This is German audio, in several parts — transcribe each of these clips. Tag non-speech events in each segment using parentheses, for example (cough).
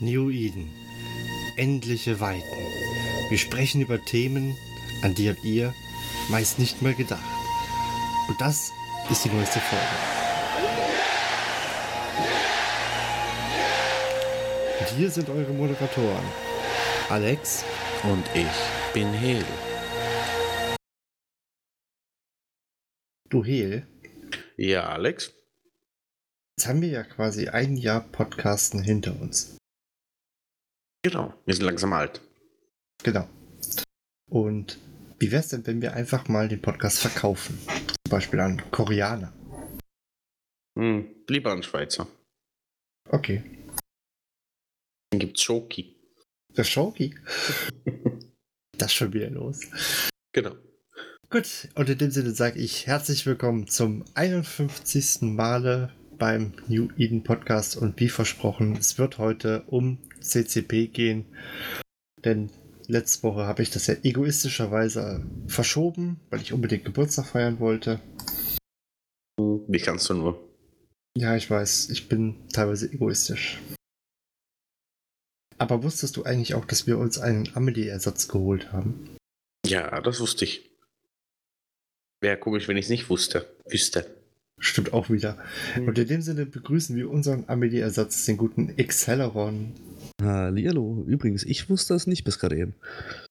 New Eden. Endliche Weiten. Wir sprechen über Themen, an die habt ihr meist nicht mal gedacht. Und das ist die neueste Folge. Und hier sind eure Moderatoren. Alex Und ich bin Hel. Du Hel. Ja, Alex? Jetzt haben wir ja quasi ein Jahr Podcasten hinter uns. Genau, wir sind langsam alt. Genau. Und wie wäre es denn, wenn wir einfach mal den Podcast verkaufen? Zum Beispiel an Koreaner. Hm, lieber ein Schweizer. Okay. Dann gibt's Schoki. Der Shoki. (laughs) das ist schon wieder los. Genau. Gut, und in dem Sinne sage ich herzlich willkommen zum 51. Male beim New Eden Podcast und wie versprochen, es wird heute um CCP gehen, denn letzte Woche habe ich das ja egoistischerweise verschoben, weil ich unbedingt Geburtstag feiern wollte. Wie kannst du nur? Ja, ich weiß, ich bin teilweise egoistisch. Aber wusstest du eigentlich auch, dass wir uns einen Amelie-Ersatz geholt haben? Ja, das wusste ich. Wäre komisch, wenn ich es nicht wusste. Wüsste. Stimmt auch wieder. Hm. Und in dem Sinne begrüßen wir unseren Amelie-Ersatz, den guten Acceleron. Hallihallo. Übrigens, ich wusste das nicht bis gerade eben.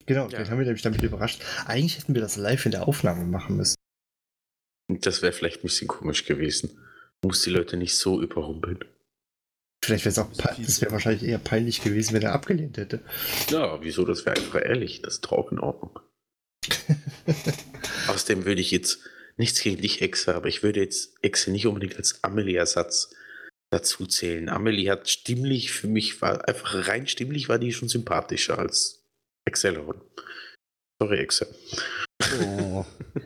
Genau, Ja. den haben wir nämlich damit überrascht. Eigentlich hätten wir das live in der Aufnahme machen müssen. Das wäre vielleicht ein bisschen komisch gewesen. Muss die Leute nicht so überrumpeln. Vielleicht wäre es auch, pe- das wäre wahrscheinlich eher peinlich gewesen, wenn er abgelehnt hätte. Ja, wieso? Das wäre einfach ehrlich. Das ist auch in Ordnung. (laughs) Außerdem würde ich jetzt nichts gegen dich, Exe, aber ich würde jetzt Exe nicht unbedingt als Amelie-Ersatz dazu zählen. Amelie hat stimmlich, für mich war einfach rein stimmlich, war die schon sympathischer als Acceleron. Sorry, Exe. Oh,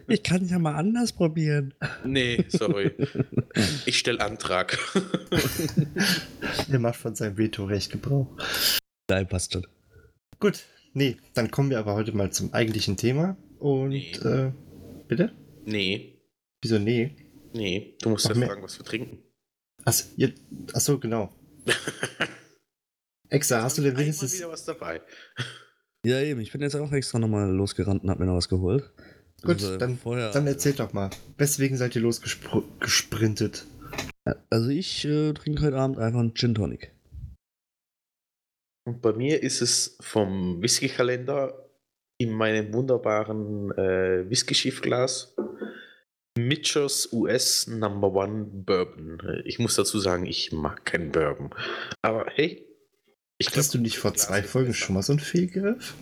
ich kann ja mal anders probieren. Nee, sorry. ich stelle Antrag. (laughs) Er macht von seinem Vetorecht Gebrauch. Nein, passt schon. Gut, nee, dann kommen wir aber heute mal zum eigentlichen Thema. Und, Nee. äh, bitte? nee, Wieso nee? nee, du musst ja fragen, was wir trinken. Achso, ihr, achso genau. (laughs) Exa, hast du denn wenigstens. wieder was dabei? (laughs) Ja, eben. Ich bin jetzt auch extra nochmal losgerannt und hab mir noch was geholt. Gut, Also, dann, vorher, dann erzählt doch mal. Weswegen seid ihr losgesprintet? Also ich äh, trinke heute Abend einfach einen Gin Tonic. Und bei mir ist es vom Whisky-Kalender in meinem wunderbaren äh, Whisky-Schiffglas Mitchers US Number One Bourbon. Ich muss dazu sagen, ich mag keinen Bourbon. Aber hey, ich Hattest du glaub, nicht vor zwei Folgen schon mal so einen Fehlgriff?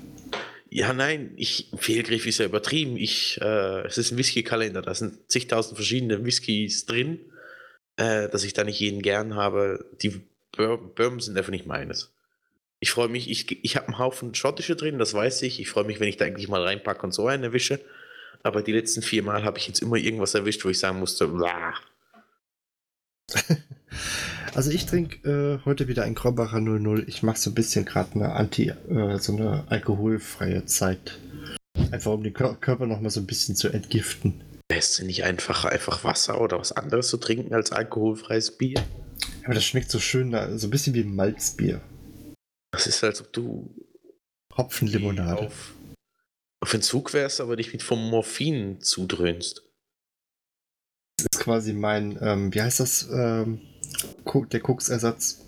Ja, nein, ich, Fehlgriff ist ja übertrieben. Ich, äh, es ist ein Whisky-Kalender, da sind zigtausend verschiedene Whiskys drin, äh, dass ich da nicht jeden gern habe. Die Bur Bourbon sind einfach nicht meines. Ich freue mich, ich, ich habe einen Haufen schottische drin, das weiß ich. Ich freue mich, wenn ich da eigentlich mal reinpacke und so einen erwische. Aber die letzten vier Mal habe ich jetzt immer irgendwas erwischt, wo ich sagen musste, "Blah." (laughs) Also ich trinke äh, heute wieder ein Krombacher 00. Ich mache so ein bisschen gerade eine Anti, äh, so eine alkoholfreie Zeit. Einfach um den Kör Körper noch mal so ein bisschen zu entgiften. Denn nicht einfacher, einfach Wasser oder was anderes zu trinken als alkoholfreies Bier? Aber das schmeckt so schön, so ein bisschen wie Malzbier. Das ist, als ob du Hopfenlimonade. Auf, auf Entzug wärst, aber dich mit vom Morphin zudröhnst. Das ist quasi mein, ähm, wie heißt das, ähm, der Koksersatz?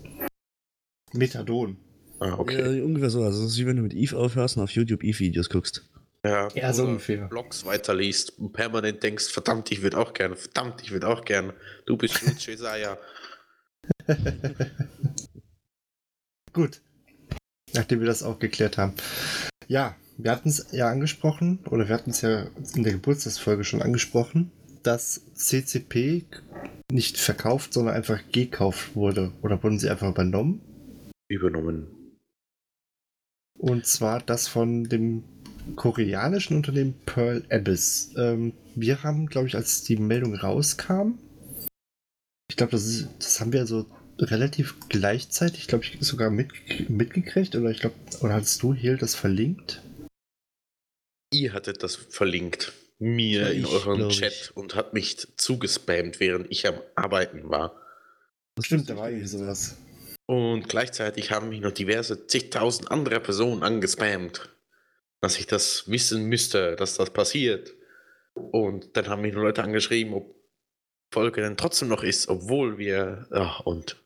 Methadon. Ah, okay. Ja, ungefähr so. Also es ist wie wenn du mit Eve aufhörst und auf YouTube Eve-Videos guckst. Ja, Ja, so ungefähr. Blogs weiterliest und permanent denkst, verdammt, ich würde auch gerne, verdammt, ich würde auch gerne. Du bist (laughs) gut, Jesaja. Gut. Nachdem wir das auch geklärt haben. Ja, wir hatten es ja angesprochen, oder wir hatten es ja in der Geburtstagsfolge schon angesprochen, dass CCP nicht verkauft, sondern einfach gekauft wurde. Oder wurden sie einfach übernommen? Übernommen. Und zwar das von dem koreanischen Unternehmen Pearl Abyss. Ähm, wir haben, glaube ich, als die Meldung rauskam, ich glaube, das, ist- das haben wir so relativ gleichzeitig, glaube ich, sogar mit, mitgekriegt. Oder ich glaube, oder hast du hier das verlinkt? Ihr hattet das verlinkt mir in eurem Chat ich. und hat mich zugespammt, während ich am Arbeiten war. Das Stimmt, da war irgendwie sowas. Und gleichzeitig haben mich noch diverse zigtausend andere Personen angespammt, dass ich das wissen müsste, dass das passiert. Und dann haben mich nur Leute angeschrieben, ob Folge denn trotzdem noch ist, obwohl wir. Ja, und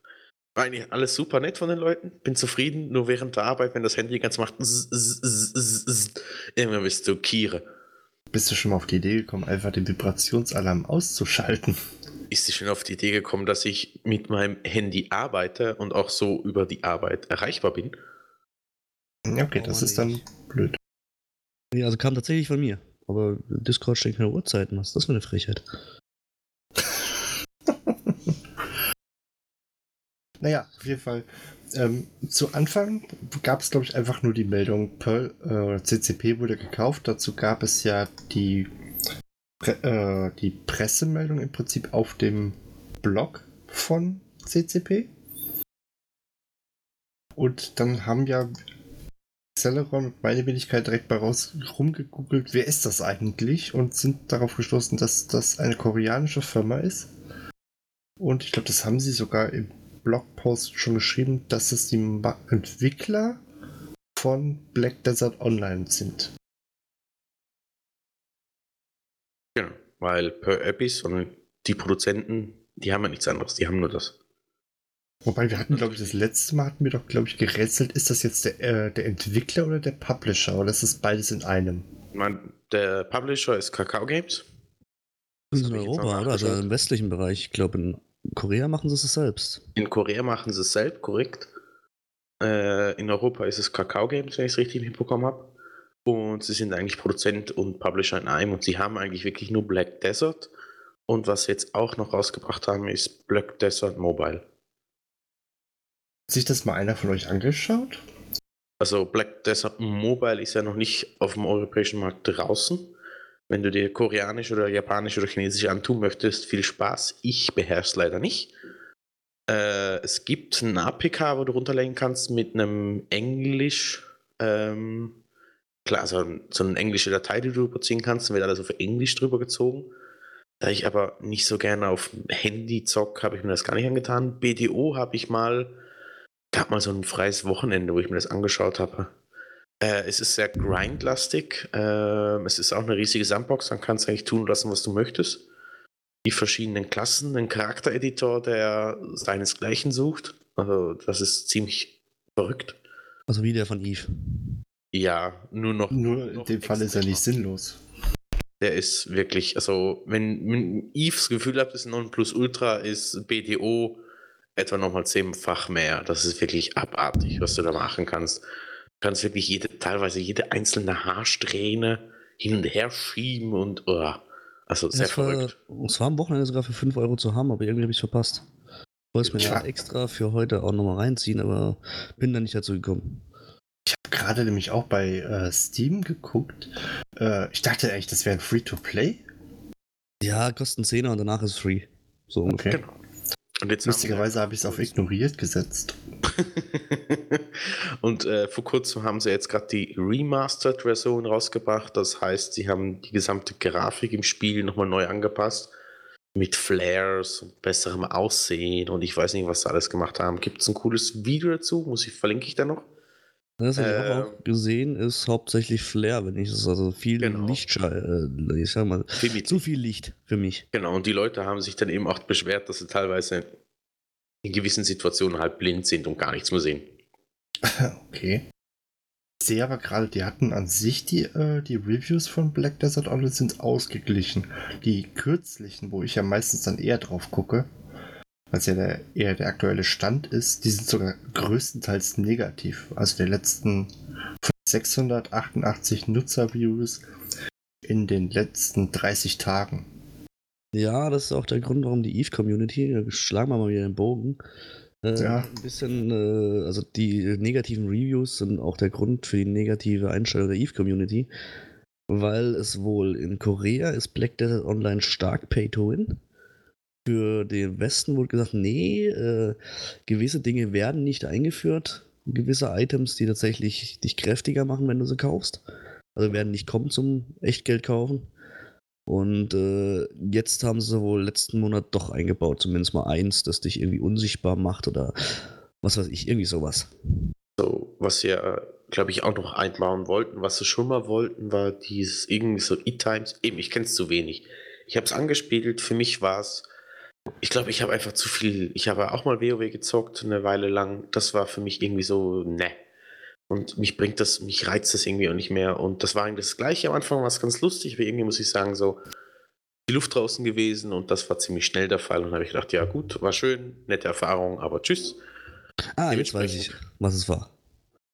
war eigentlich alles super nett von den Leuten. Bin zufrieden, nur während der Arbeit, wenn das Handy ganz macht, zzz, zzz, zzz, irgendwann bist du Kiere. Bist du schon mal auf die Idee gekommen, einfach den Vibrationsalarm auszuschalten? Ist dir schon auf die Idee gekommen, dass ich mit meinem Handy arbeite und auch so über die Arbeit erreichbar bin? Ja, okay, das Oh, ist dann blöd. Ja, also kam tatsächlich von mir. Aber Discord steckt keine Uhrzeiten. Was ist das für eine Frechheit? Naja, auf jeden Fall. Ähm, zu Anfang gab es, glaube ich, einfach nur die Meldung, Pearl äh, CCP wurde gekauft. Dazu gab es ja die, Pre äh, die Pressemeldung im Prinzip auf dem Blog von CCP. Und dann haben ja Celeron und meine Wenigkeit direkt mal raus rumgegoogelt, wer ist das eigentlich? Und sind darauf gestoßen, dass das eine koreanische Firma ist. Und ich glaube, das haben sie sogar im Blogpost schon geschrieben, dass es die Ma Entwickler von Black Desert Online sind. Genau, weil per Abyss und die Produzenten, die haben ja nichts anderes, die haben nur das. Wobei wir hatten, glaube ich, das letzte Mal hatten wir doch, glaube ich, gerätselt, ist das jetzt der, äh, der Entwickler oder der Publisher? Oder ist das beides in einem? Ich meine, der Publisher ist Kakao Games. Das ist in Europa, oder? Also im westlichen Bereich. Ich glaube, in Korea machen sie es selbst. In Korea machen sie es selbst, korrekt. Äh, in Europa ist es Kakao Games, wenn ich es richtig mitbekommen habe. Und sie sind eigentlich Produzent und Publisher in einem und sie haben eigentlich wirklich nur Black Desert. Und was sie jetzt auch noch rausgebracht haben, ist Black Desert Mobile. Hat sich das mal einer von euch angeschaut? Also Black Desert Mobile ist ja noch nicht auf dem europäischen Markt draußen. Wenn du dir koreanisch oder japanisch oder chinesisch antun möchtest, viel Spaß. Ich beherrsche es leider nicht. Äh, es gibt ein APK, wo du runterlegen kannst mit einem Englisch. Ähm, klar, so, so eine englische Datei, die du überziehen kannst, dann wird alles auf Englisch drüber gezogen. Da ich aber nicht so gerne auf Handy zock, habe ich mir das gar nicht angetan. BDO habe ich mal, gab mal so ein freies Wochenende, wo ich mir das angeschaut habe. Äh, es ist sehr grindlastig. Ähm, es ist auch eine riesige Sandbox. Dann kannst du eigentlich tun lassen, was du möchtest. Die verschiedenen Klassen, einen Charaktereditor, der seinesgleichen sucht. Also, das ist ziemlich verrückt. Also wie der von Eve. Ja, nur noch. Nur in dem Fall ist er nicht sinnlos. Der ist wirklich, also, wenn, wenn Eve das Gefühl hat, es ist ein Nonplusultra, ist BDO etwa nochmal zehnfach mehr. Das ist wirklich abartig, was du da machen kannst. Du kannst wirklich jede, teilweise jede einzelne Haarsträhne hin und her schieben und, oh, also sehr Das war, verrückt. es war am Wochenende sogar für 5 Euro zu haben, aber irgendwie habe ich es verpasst. Ich wollte es mir Ja. extra für heute auch nochmal reinziehen, aber bin da nicht dazu gekommen. Ich habe gerade nämlich auch bei äh, Steam geguckt. Äh, ich dachte eigentlich, das wäre ein Free-to-Play. Ja, kosten 10er und danach ist es free. So ungefähr. Okay. Und jetzt Lustigerweise habe ich es auf ignoriert gesetzt. (laughs) und äh, vor kurzem haben sie jetzt gerade die Remastered-Version rausgebracht. Das heißt, sie haben die gesamte Grafik im Spiel nochmal neu angepasst. Mit Flares und besserem Aussehen und ich weiß nicht, was sie alles gemacht haben. Gibt es ein cooles Video dazu? Muss ich, verlinke ich da noch? Das habe ich Äh, auch gesehen, ist hauptsächlich Flair, wenn ich es also viel Genau. Lichtschall, äh, ich sag mal, Viel zu viel Licht für mich. Genau, und die Leute haben sich dann eben auch beschwert, dass sie teilweise in gewissen Situationen halt blind sind und gar nichts mehr sehen. (laughs) Okay. Ich sehe aber gerade, die hatten an sich die, äh, die Reviews von Black Desert Online sind ausgeglichen. Die kürzlichen, wo ich ja meistens dann eher drauf gucke, was ja der, eher der aktuelle Stand ist, die sind sogar größtenteils negativ. Also der letzten von 688 Nutzer-Views in den letzten 30 Tagen. Ja, das ist auch der Grund, warum die Eve-Community, schlagen wir mal wieder den Bogen, äh, Ja. ein bisschen, äh, also die negativen Reviews sind auch der Grund für die negative Einstellung der Eve-Community, weil es wohl in Korea ist Black Desert Online stark Pay to Win. Für den Westen wurde gesagt, nee, äh, gewisse Dinge werden nicht eingeführt, gewisse Items, die tatsächlich dich kräftiger machen, wenn du sie kaufst. Also werden nicht kommen zum Echtgeld kaufen. Und äh, jetzt haben sie wohl letzten Monat doch eingebaut, zumindest mal eins, das dich irgendwie unsichtbar macht oder Was weiß ich, irgendwie sowas. So, was wir, glaube ich, auch noch einbauen wollten, was sie schon mal wollten, war dieses irgendwie so E-Times. Eben, ich kenne es zu wenig. Ich habe es angespielt, für mich war es, ich glaube, ich habe einfach zu viel, ich habe auch mal WoW gezockt, eine Weile lang. Das war für mich irgendwie so, ne. Und mich bringt das, mich reizt das irgendwie auch nicht mehr. Und das war eigentlich das Gleiche am Anfang, war es ganz lustig, aber irgendwie muss ich sagen, so, die Luft draußen gewesen und das war ziemlich schnell der Fall. Und habe ich gedacht, ja gut, war schön, nette Erfahrung, aber tschüss. Ah, jetzt weiß ich, was es war.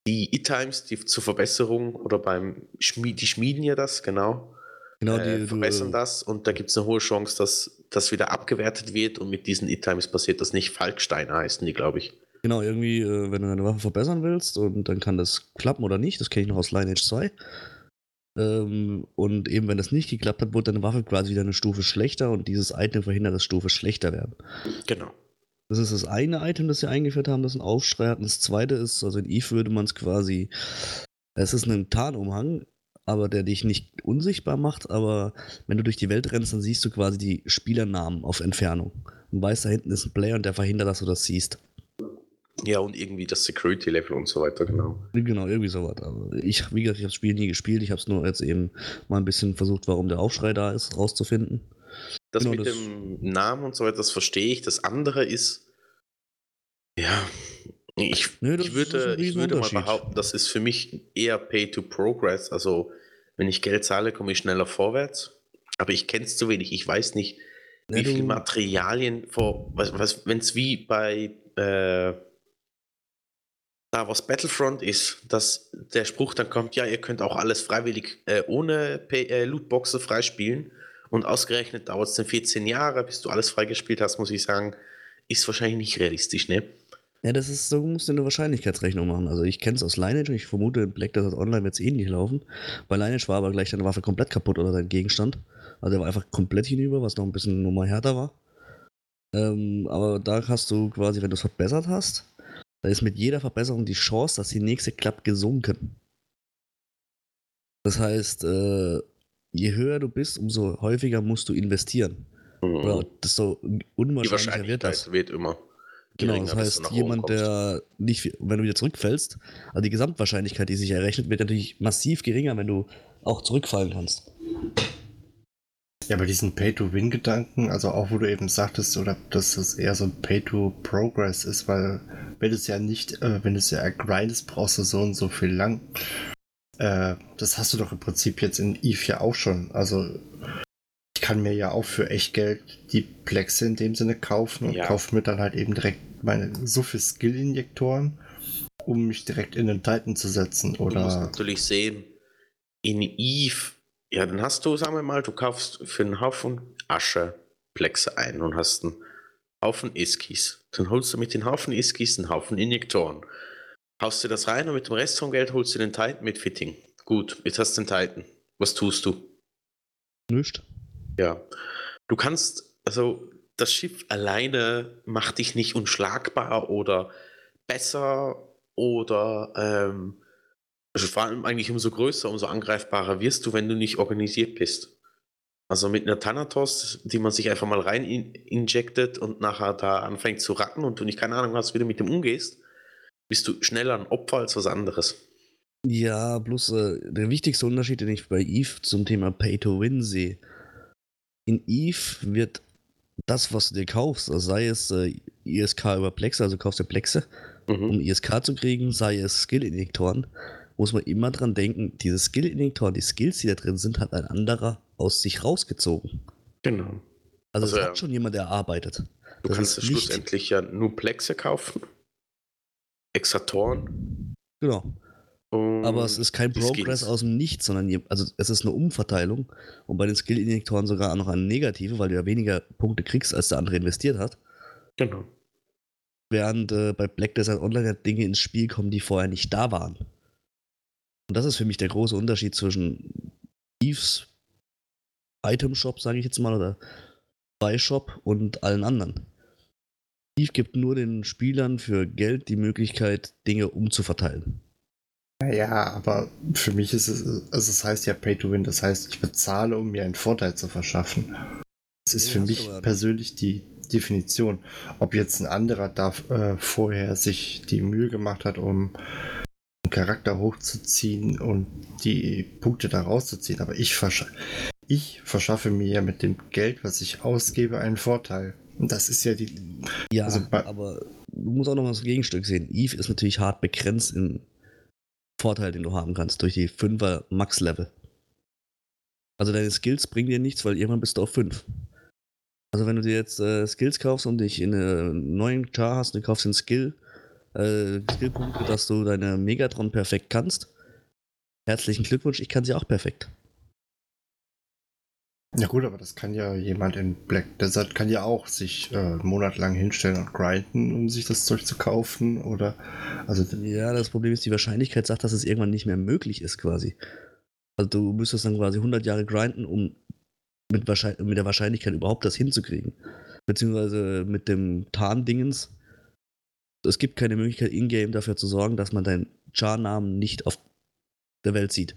Die E-Times, die zur Verbesserung oder beim Schmied, die schmieden ja das, genau. Genau, äh, die, verbessern du, das und da gibt es eine hohe Chance, dass das wieder abgewertet wird und mit diesen E-Times passiert das nicht. Falkstein heißen die, glaube ich. Genau, irgendwie, äh, wenn du deine Waffe verbessern willst und dann kann das klappen oder nicht, das kenne ich noch aus Lineage 2. Ähm, und eben, wenn das nicht geklappt hat, wurde deine Waffe quasi wieder eine Stufe schlechter und dieses Item verhindert, dass Stufe schlechter werden. Genau. Das ist das eine Item, das sie eingeführt haben, das ein Aufschrei hat. Und das zweite ist, also in Eve würde man es quasi, es ist ein Tarnumhang, aber der dich nicht unsichtbar macht, aber wenn du durch die Welt rennst, dann siehst du quasi die Spielernamen auf Entfernung. Und weißt, da hinten ist ein Player und der verhindert, dass du das siehst. Ja, und irgendwie das Security-Level und so weiter, genau. Genau, irgendwie sowas. Aber ich, wie gesagt, ich habe das Spiel nie gespielt. Ich habe es nur jetzt eben mal ein bisschen versucht, warum der Aufschrei da ist, rauszufinden. Das Genau, mit das- dem Namen und so weiter, das verstehe ich. Das andere ist, ja, ich, das ich, würde, ich würde mal behaupten, das ist für mich eher Pay to Progress. Also, wenn ich Geld zahle, komme ich schneller vorwärts. Aber ich kenne es zu wenig. Ich weiß nicht, Ja, wie viele Materialien vor, was, was, wenn es wie bei äh, Star Wars Battlefront ist, dass der Spruch dann kommt, ja, ihr könnt auch alles freiwillig äh, ohne äh, Lootboxen freispielen und ausgerechnet dauert es dann 14 Jahre, bis du alles freigespielt hast, muss ich sagen, ist wahrscheinlich nicht realistisch, ne? Ja, das ist, so musst du eine Wahrscheinlichkeitsrechnung machen. Also ich kenne es aus Lineage und ich vermute, in Black Desert Online wird es ähnlich laufen. Bei Lineage war aber gleich deine Waffe komplett kaputt oder dein Gegenstand. Also der war einfach komplett hinüber, was noch ein bisschen Nummer härter war. Ähm, aber da hast du quasi, wenn du es verbessert hast, da ist mit jeder Verbesserung die Chance, dass die nächste klappt, gesunken. Das heißt, äh, je höher du bist, umso häufiger musst du investieren. Oder desto Mhm. Unwahrscheinlicher wird das. Wird immer Genau, geringer, das heißt, jemand, der nicht, viel- wenn du wieder zurückfällst, also die Gesamtwahrscheinlichkeit, die sich errechnet, wird natürlich massiv geringer, wenn du auch zurückfallen kannst. Ja, aber diesen Pay-to-Win-Gedanken, also auch wo du eben sagtest, oder dass das eher so ein Pay-to-Progress ist, weil wenn du es ja nicht, äh, wenn du es ja grindest, brauchst du so und so viel lang. Äh, das hast du doch im Prinzip jetzt in Eve ja auch schon. Also ich kann mir ja auch für echt Geld die Plexe in dem Sinne kaufen und Ja. kaufe mir dann halt eben direkt meine so viel Skill-Injektoren, um mich direkt in den Titan zu setzen. Du musst Oder natürlich sehen, in Eve, ja, dann hast du, sagen wir mal, du kaufst für einen Haufen Asche Plexe ein und hast einen Haufen Iskis. Dann holst du mit den Haufen Iskis einen Haufen Injektoren. Haust dir das rein und mit dem Rest vom Geld holst du den Titan mit Fitting. Gut, jetzt hast du den Titan. Was tust du? Nicht? Ja. Du kannst, also das Schiff alleine macht dich nicht unschlagbar oder besser oder ähm, also vor allem eigentlich umso größer, umso angreifbarer wirst du, wenn du nicht organisiert bist. Also mit einer Thanatos, die man sich einfach mal rein in injectet und nachher da anfängt zu racken und du nicht keine Ahnung hast, wie du mit dem umgehst, bist du schneller ein Opfer als was anderes. Ja, bloß äh, der wichtigste Unterschied, den ich bei Eve zum Thema Pay to Win sehe. In Eve wird das, was du dir kaufst, also sei es äh, ISK über Plexe, also kaufst du Plexe, Mhm. um ISK zu kriegen, sei es Skill-Injektoren, muss man immer dran denken, diese Skill-Injektoren, die Skills, die da drin sind, hat ein anderer aus sich rausgezogen. Genau. Also, Also, es ja. hat schon jemand erarbeitet. Du Das kannst schlussendlich ja nur Plexe kaufen, Exatoren Genau. und Aber es ist kein Progress aus dem Nichts, sondern je, also es ist eine Umverteilung und bei den Skill-Injektoren sogar noch eine negative, weil du ja weniger Punkte kriegst, als der andere investiert hat. Genau. Während äh, bei Black Desert Online ja Dinge ins Spiel kommen, die vorher nicht da waren. Und das ist für mich der große Unterschied zwischen Eves Item Shop, sage ich jetzt mal, oder Buy Shop und allen anderen. Eve gibt nur den Spielern für Geld die Möglichkeit, Dinge umzuverteilen. Ja, aber für mich ist es, also es heißt ja Pay to Win, das heißt, ich bezahle, um mir einen Vorteil zu verschaffen. Das ist Ja, für mich persönlich die Definition. Ob jetzt ein anderer da äh, vorher sich die Mühe gemacht hat, um einen Charakter hochzuziehen und die Punkte da rauszuziehen. Aber ich, versch ich verschaffe mir ja mit dem Geld, was ich ausgebe, einen Vorteil. Und das ist ja die. Ja, Also aber du musst auch noch mal das Gegenstück sehen. Eve ist natürlich hart begrenzt im Vorteil, den du haben kannst, durch die 5er Max-Level. Also deine Skills bringen dir nichts, weil irgendwann bist du auf 5. Also wenn du dir jetzt äh, Skills kaufst und dich in einen neuen Char hast und du kaufst den Skill, äh, Skillpunkte, dass du deine Megatron perfekt kannst, herzlichen Glückwunsch, ich kann sie auch perfekt. Ja gut, aber das kann ja jemand in Black Desert kann ja auch sich äh, monatelang hinstellen und grinden, um sich das Zeug zu kaufen. Oder also Ja, das Problem ist, die Wahrscheinlichkeit sagt, dass es irgendwann nicht mehr möglich ist, quasi. Also du müsstest dann quasi 100 Jahre grinden, um mit, mit der Wahrscheinlichkeit überhaupt das hinzukriegen. Beziehungsweise mit dem Tarn-Dingens. Es gibt keine Möglichkeit, in-game dafür zu sorgen, dass man deinen Char-Namen nicht auf der Welt sieht.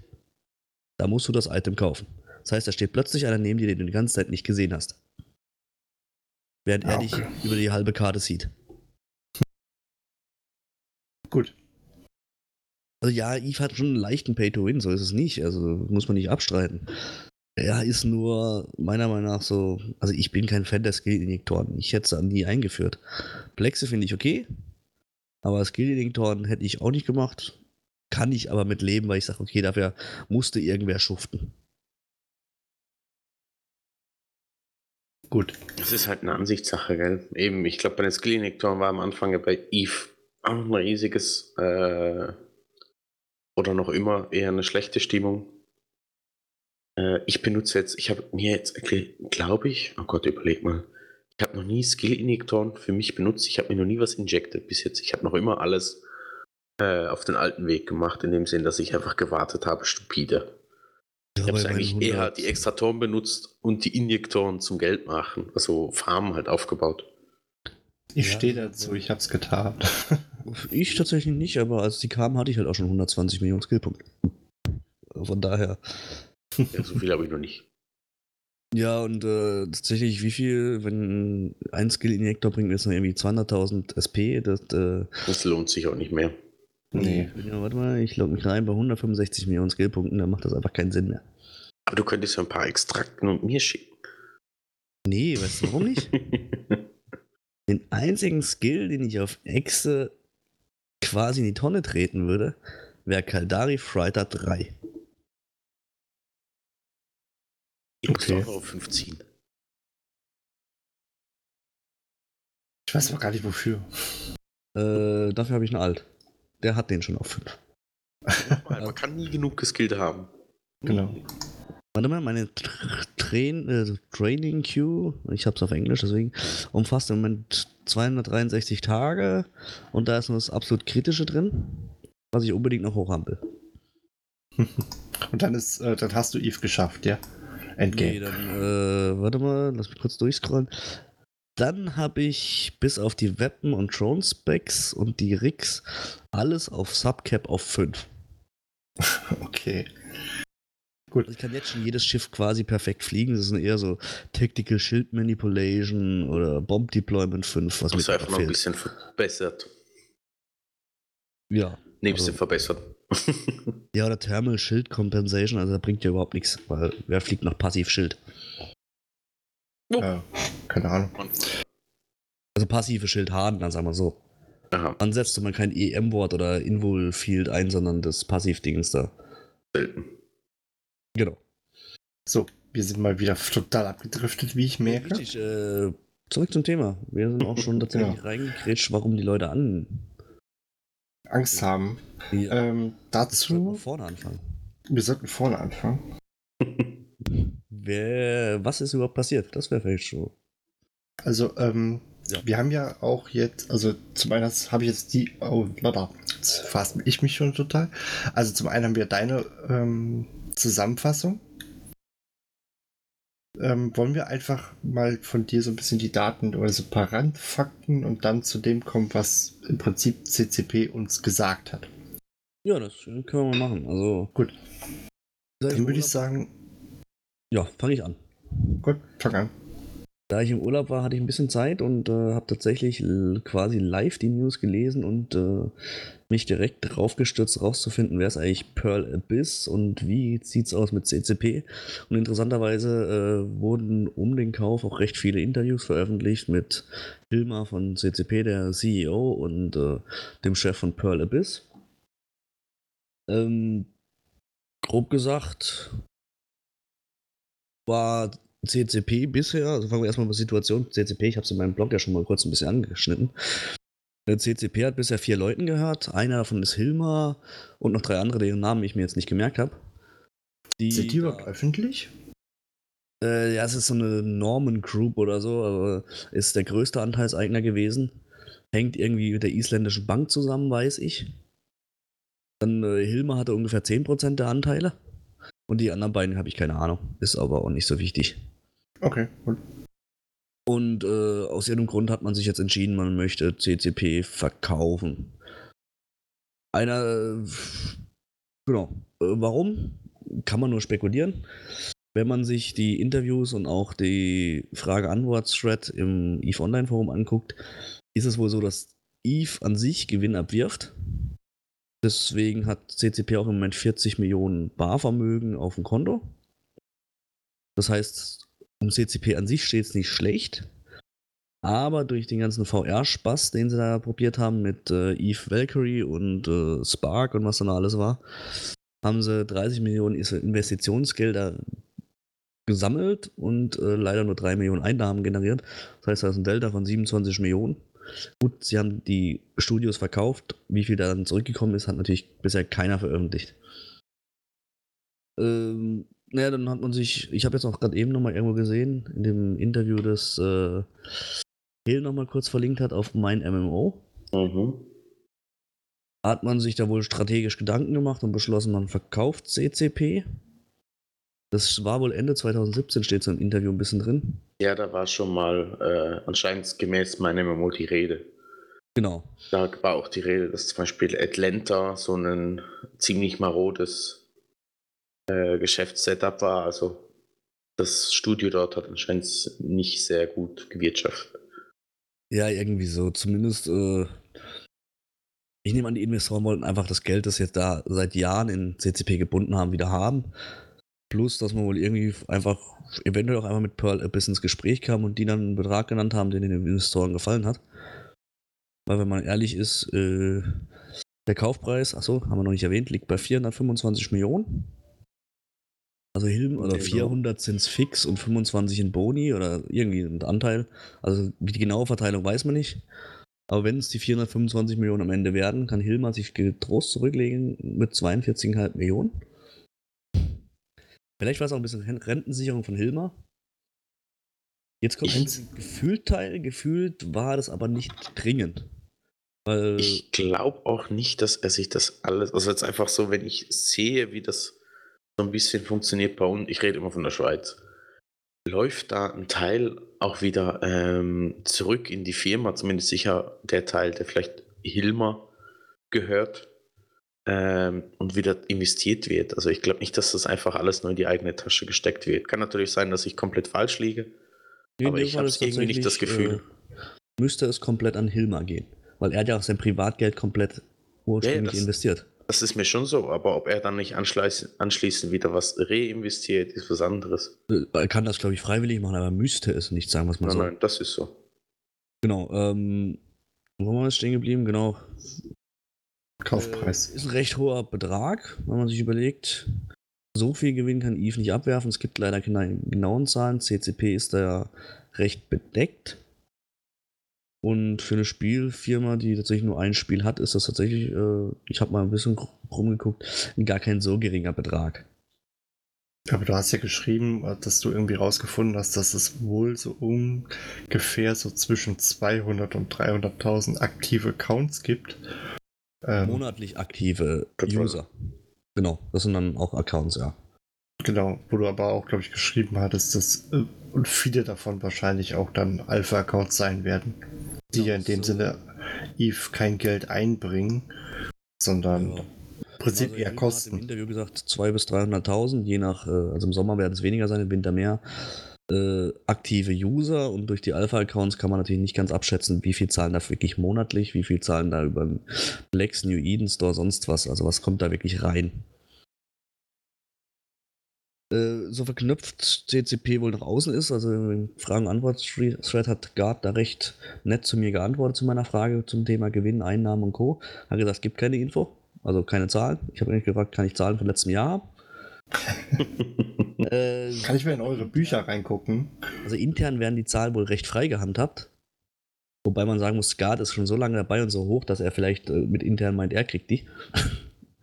Da musst du das Item kaufen. Das heißt, da steht plötzlich einer neben dir, den du die ganze Zeit nicht gesehen hast. Während er Ah, dich über die halbe Karte sieht. gut. Also ja, Eve hat schon einen leichten Pay-to-Win, so ist es nicht. Also muss man nicht abstreiten. Er ist nur meiner Meinung nach so, also ich bin kein Fan der Skill-Injektoren. Ich hätte es nie eingeführt. Plexe finde ich okay, aber Skill-Injektoren hätte ich auch nicht gemacht. Kann ich aber mit leben, weil ich sage, okay, dafür musste irgendwer schuften. Gut. Das ist halt eine Ansichtssache, gell? Eben, ich glaube, bei den Skill-Injektoren war am Anfang ja bei Eve auch ein riesiges äh, oder noch immer eher eine schlechte Stimmung. Äh, ich benutze jetzt, ich habe mir jetzt, glaube ich, oh Gott, überleg mal, ich habe noch nie Skill-Injektoren für mich benutzt. Ich habe mir noch nie was injected bis jetzt. Ich habe noch immer alles äh, auf den alten Weg gemacht, in dem Sinn, dass ich einfach gewartet habe, stupide. Ich habe eigentlich meinen eher 100 die Extraktoren benutzt und die Injektoren zum Geld machen, also Farmen halt aufgebaut. Ich Ja, stehe dazu, ich hab's getan. Ich tatsächlich nicht, aber als die kamen, hatte ich halt auch schon 120 Millionen Skillpunkte. Von daher. Ja, so viel habe ich noch nicht. Ja, und äh, tatsächlich, wie viel, wenn ein Skill-Injektor bringt mir jetzt noch irgendwie 200.000 SP, das, äh, Das lohnt sich auch nicht mehr. nee. ja, warte mal, ich logge mich rein bei 165 Millionen Skillpunkten, dann macht das einfach keinen Sinn mehr. Aber du könntest ja ein paar Extrakten und mir schicken. Nee, weißt du warum nicht? (laughs) Den einzigen Skill, den ich auf Exe quasi in die Tonne treten würde, wäre Kaldari Frighter 3. Ich muss Okay. auch auf 5 ziehen. Ich weiß aber gar nicht wofür. Äh, dafür habe ich einen Alt. Der hat den schon auf 5. Nochmal, Man kann nie genug geskillt haben. Genau. Warte mal, meine Tr Train äh, Training Queue, ich habe es auf Englisch, deswegen umfasst im Moment 263 Tage und da ist nur das absolut Kritische drin, was ich unbedingt noch hochhaben will. (laughs) Und dann ist, äh, dann hast du Eve geschafft, ja? Endgame. Nee, dann, äh, warte mal, lass mich kurz durchscrollen. Dann habe ich bis auf die Weapon- und Drone-Specs und die Rigs alles auf Subcap auf 5. (laughs) Okay. Also ich kann jetzt schon jedes Schiff quasi perfekt fliegen. Das ist eher so Tactical Shield Manipulation oder Bomb Deployment 5, was Das ist einfach noch ein bisschen verbessert. Ja. Nee, ein Also- bisschen verbessert. (laughs) ja, oder Thermal Shield Compensation, also da bringt ja überhaupt nichts, weil wer fliegt nach Passiv-Schild? Oh. Äh, keine Ahnung. Also passive Schildharden, dann sagen wir so. Aha, Dann setzt man kein EM-Wort oder Invul-Field ein, sondern das Passivdingens da. selten. Genau. So, wir sind mal wieder total abgedriftet, wie ich merke. Richtig, äh, zurück zum Thema. Wir sind auch schon (laughs) tatsächlich Ja. reingekretscht, warum die Leute an. Angst haben. Die, Ähm, sollten dazu, vorne anfangen. wir sollten vorne anfangen. Wer, was ist überhaupt passiert? Das wäre vielleicht schon. Also, ähm, Ja. wir haben ja auch jetzt, also zum einen habe ich jetzt die, oh, lada, jetzt fasst ich mich schon total. Also zum einen haben wir deine ähm, Zusammenfassung. Ähm, wollen wir einfach mal von dir so ein bisschen die Daten oder so ein paar Randfakten und dann zu dem kommen, was im Prinzip CCP uns gesagt hat. Ja, das können wir mal machen. Also. Gut. Dann würde ich sagen, Ja, fange ich an. gut, fang an. Da ich im Urlaub war, hatte ich ein bisschen Zeit und äh, habe tatsächlich quasi live die News gelesen und äh, mich direkt drauf gestürzt, rauszufinden, wer ist eigentlich Pearl Abyss und wie sieht es aus mit CCP. Und interessanterweise äh, wurden um den Kauf auch recht viele Interviews veröffentlicht mit Hilmar von CCP, der CEO, und äh, dem Chef von Pearl Abyss. Ähm, grob gesagt war CCP bisher, also fangen wir erstmal mit der Situation CCP, ich habe es in meinem Blog ja schon mal kurz ein bisschen angeschnitten. Der CCP hat bisher vier Leuten gehört. Einer davon ist Hilmar und noch drei andere, deren Namen ich mir jetzt nicht gemerkt habe. Sind die überhaupt öffentlich? Äh, ja, es ist so eine Norman Group oder so, aber ist der größte Anteilseigner gewesen. Hängt irgendwie mit der isländischen Bank zusammen, weiß ich. Dann äh, Hilmar hatte ungefähr 10% der Anteile. Und die anderen beiden habe ich keine Ahnung. Ist aber auch nicht so wichtig. Okay, cool. Und äh, aus irgendeinem Grund hat man sich jetzt entschieden, man möchte CCP verkaufen. Einer, genau. Äh, warum? Kann man nur spekulieren. Wenn man sich die Interviews und auch die Frage-Antwort-Thread im EVE Online-Forum anguckt, ist es wohl so, dass EVE an sich Gewinn abwirft. Deswegen hat CCP auch im Moment 40 Millionen Barvermögen auf dem Konto. Das heißt, um CCP an sich steht es nicht schlecht. Aber durch den ganzen VR-Spaß, den sie da probiert haben mit äh, Eve Valkyrie und äh, Spark und was dann alles war, haben sie 30 Millionen Investitionsgelder gesammelt und äh, leider nur 3 Millionen Einnahmen generiert. Das heißt, da ist ein Delta von 27 Millionen. Gut, sie haben die Studios verkauft. Wie viel da dann zurückgekommen ist, hat natürlich bisher keiner veröffentlicht. Ähm, naja, dann hat man sich, ich habe jetzt auch gerade eben nochmal irgendwo gesehen, in dem Interview, das äh, Hill nochmal kurz verlinkt hat auf mein MMO. Mhm. Hat man sich da wohl strategisch Gedanken gemacht und beschlossen, man verkauft CCP. Das war wohl Ende 2017, steht so im Interview ein bisschen drin. Ja, da war schon mal äh, anscheinend gemäß meinem MMO die Rede. Genau. Da war auch die Rede, dass zum Beispiel Atlanta so ein ziemlich marodes äh, Geschäftssetup war. Also das Studio dort hat anscheinend nicht sehr gut gewirtschaftet. Ja, irgendwie so. Zumindest, äh, ich nehme an, die Investoren wollten einfach das Geld, das jetzt da seit Jahren in CCP gebunden haben, wieder haben. Plus, dass man wohl irgendwie einfach eventuell auch einmal mit Pearl Abyss ins Gespräch kam und die dann einen Betrag genannt haben, der den Investoren gefallen hat. Weil, wenn man ehrlich ist, äh, der Kaufpreis, achso, haben wir noch nicht erwähnt, liegt bei 425 Millionen. Also Hilm, oder 400 sind es fix und 25 in Boni oder irgendwie ein Anteil. Also die genaue Verteilung weiß man nicht. Aber wenn es die 425 Millionen am Ende werden, kann Hilmer sich getrost zurücklegen mit 42,5 Millionen. Vielleicht war es auch ein bisschen Rentensicherung von Hilmer. Jetzt kommt ein Gefühlteil. Gefühlt war das aber nicht dringend. Weil ich glaube auch nicht, dass er sich das alles. Also jetzt einfach so, wenn ich sehe, wie das so ein bisschen funktioniert bei uns, ich rede immer von der Schweiz, läuft da ein Teil auch wieder ähm, zurück in die Firma, zumindest sicher der Teil, der vielleicht Hilmer gehört ähm, und wieder investiert wird. Also ich glaube nicht, dass das einfach alles nur in die eigene Tasche gesteckt wird. Kann natürlich sein, dass ich komplett falsch liege, nee, aber ich habe irgendwie nicht das Gefühl. Äh, müsste es komplett an Hilmer gehen, weil er hat ja auch sein Privatgeld komplett ursprünglich ja, investiert. Das ist mir schon so, aber ob er dann nicht anschließend wieder was reinvestiert, ist was anderes. Er kann das, glaube ich, freiwillig machen, aber müsste es nicht sagen, was man nein, so. Nein, das ist so. Genau, ähm, wo waren wir stehen geblieben? Genau. Kaufpreis. Äh, ist ein recht hoher Betrag, wenn man sich überlegt. So viel Gewinn kann Eve nicht abwerfen. Es gibt leider keine genauen Zahlen. CCP ist da ja recht bedeckt. Und für eine Spielfirma, die tatsächlich nur ein Spiel hat, ist das tatsächlich, äh, ich habe mal ein bisschen rumgeguckt, gar kein so geringer Betrag. Aber du hast ja geschrieben, dass du irgendwie rausgefunden hast, dass es wohl so ungefähr so zwischen 200 und 300.000 aktive Accounts gibt. Ähm, monatlich aktive User. Genau, das sind dann auch Accounts, ja. Genau, wo du aber auch, glaube ich, geschrieben hattest, dass äh, und viele davon wahrscheinlich auch dann Alpha-Accounts sein werden, die ja, in dem so. Sinne Eve kein Geld einbringen, sondern ja. im Prinzip also, eher kosten. Hat im Interview gesagt 200.000 bis 300.000, je nach, äh, also im Sommer werden es weniger sein, im Winter mehr. äh, aktive User und durch die Alpha-Accounts kann man natürlich nicht ganz abschätzen, wie viel zahlen da wirklich monatlich, wie viel zahlen da über den Plex, New Eden Store, sonst was. Also was kommt da wirklich rein. Äh, so verknüpft CCP wohl nach außen ist, also im Fragen-Antwort-Thread hat Gard da recht nett zu mir geantwortet zu meiner Frage zum Thema Gewinn, Einnahmen und Co. Hat gesagt, es gibt keine Info, also keine Zahlen. Ich habe eigentlich gefragt, kann ich Zahlen von letztem Jahr haben? (laughs) äh, kann ich mal in eure Bücher reingucken? Also intern werden die Zahlen wohl recht frei gehandhabt. Wobei man sagen muss, Gard ist schon so lange dabei und so hoch, dass er vielleicht äh, mit intern meint, er kriegt die.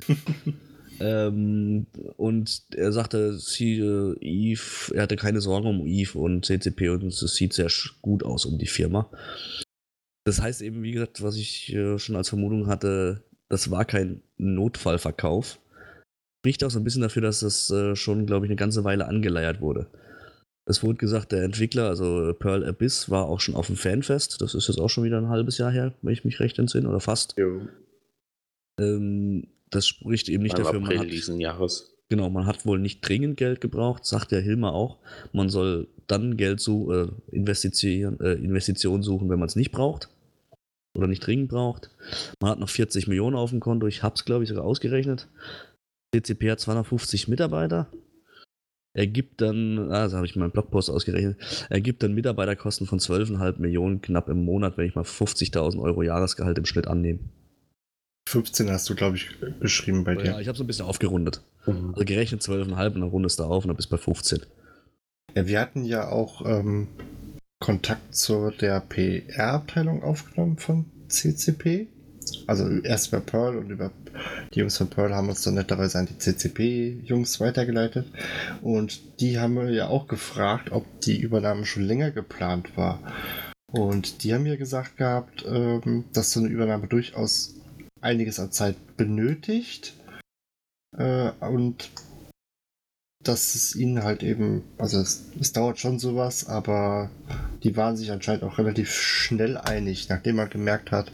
(laughs) Ähm, und er sagte, sie, äh, Eve, er hatte keine Sorgen um Eve und CCP und es sieht sehr gut aus um die Firma. Das heißt eben, wie gesagt, was ich äh, schon als Vermutung hatte, das war kein Notfallverkauf. Spricht auch so ein bisschen dafür, dass das äh, schon, glaube ich, eine ganze Weile angeleiert wurde. Es wurde gesagt, der Entwickler, also Pearl Abyss, war auch schon auf dem Fanfest. Das ist jetzt auch schon wieder ein halbes Jahr her, wenn ich mich recht entsinne, oder fast. Ähm, das spricht eben nicht dafür, man hat, diesen Jahres. Genau, man hat wohl nicht dringend Geld gebraucht, sagt der Hilmer auch. Man soll dann Geld zu äh, investieren, äh, Investitionen suchen, wenn man es nicht braucht oder nicht dringend braucht. Man hat noch 40 Millionen auf dem Konto. Ich habe es, glaube ich, sogar ausgerechnet. CCP hat 250 Mitarbeiter. Er gibt dann, ah, das habe ich in meinem Blogpost ausgerechnet, er gibt dann Mitarbeiterkosten von 12,5 Millionen knapp im Monat, wenn ich mal 50.000 Euro Jahresgehalt im Schnitt annehme. 15 hast du, glaube ich, beschrieben bei dir. Ja, ich habe so ein bisschen aufgerundet. Mhm. Also gerechnet 12,5 und dann rundest du auf und dann bist du bei 15. Ja, wir hatten ja auch ähm, Kontakt zu der PR-Abteilung aufgenommen von CCP. Also erst über Pearl und über die Jungs von Pearl haben uns dann netterweise an die CCP-Jungs weitergeleitet. Und die haben wir ja auch gefragt, ob die Übernahme schon länger geplant war. Und die haben mir gesagt gehabt, ähm, dass so eine Übernahme durchaus einiges an Zeit benötigt. Äh, und dass es ihnen halt eben, also es, es, dauert schon sowas, aber die waren sich anscheinend auch relativ schnell einig, nachdem man gemerkt hat,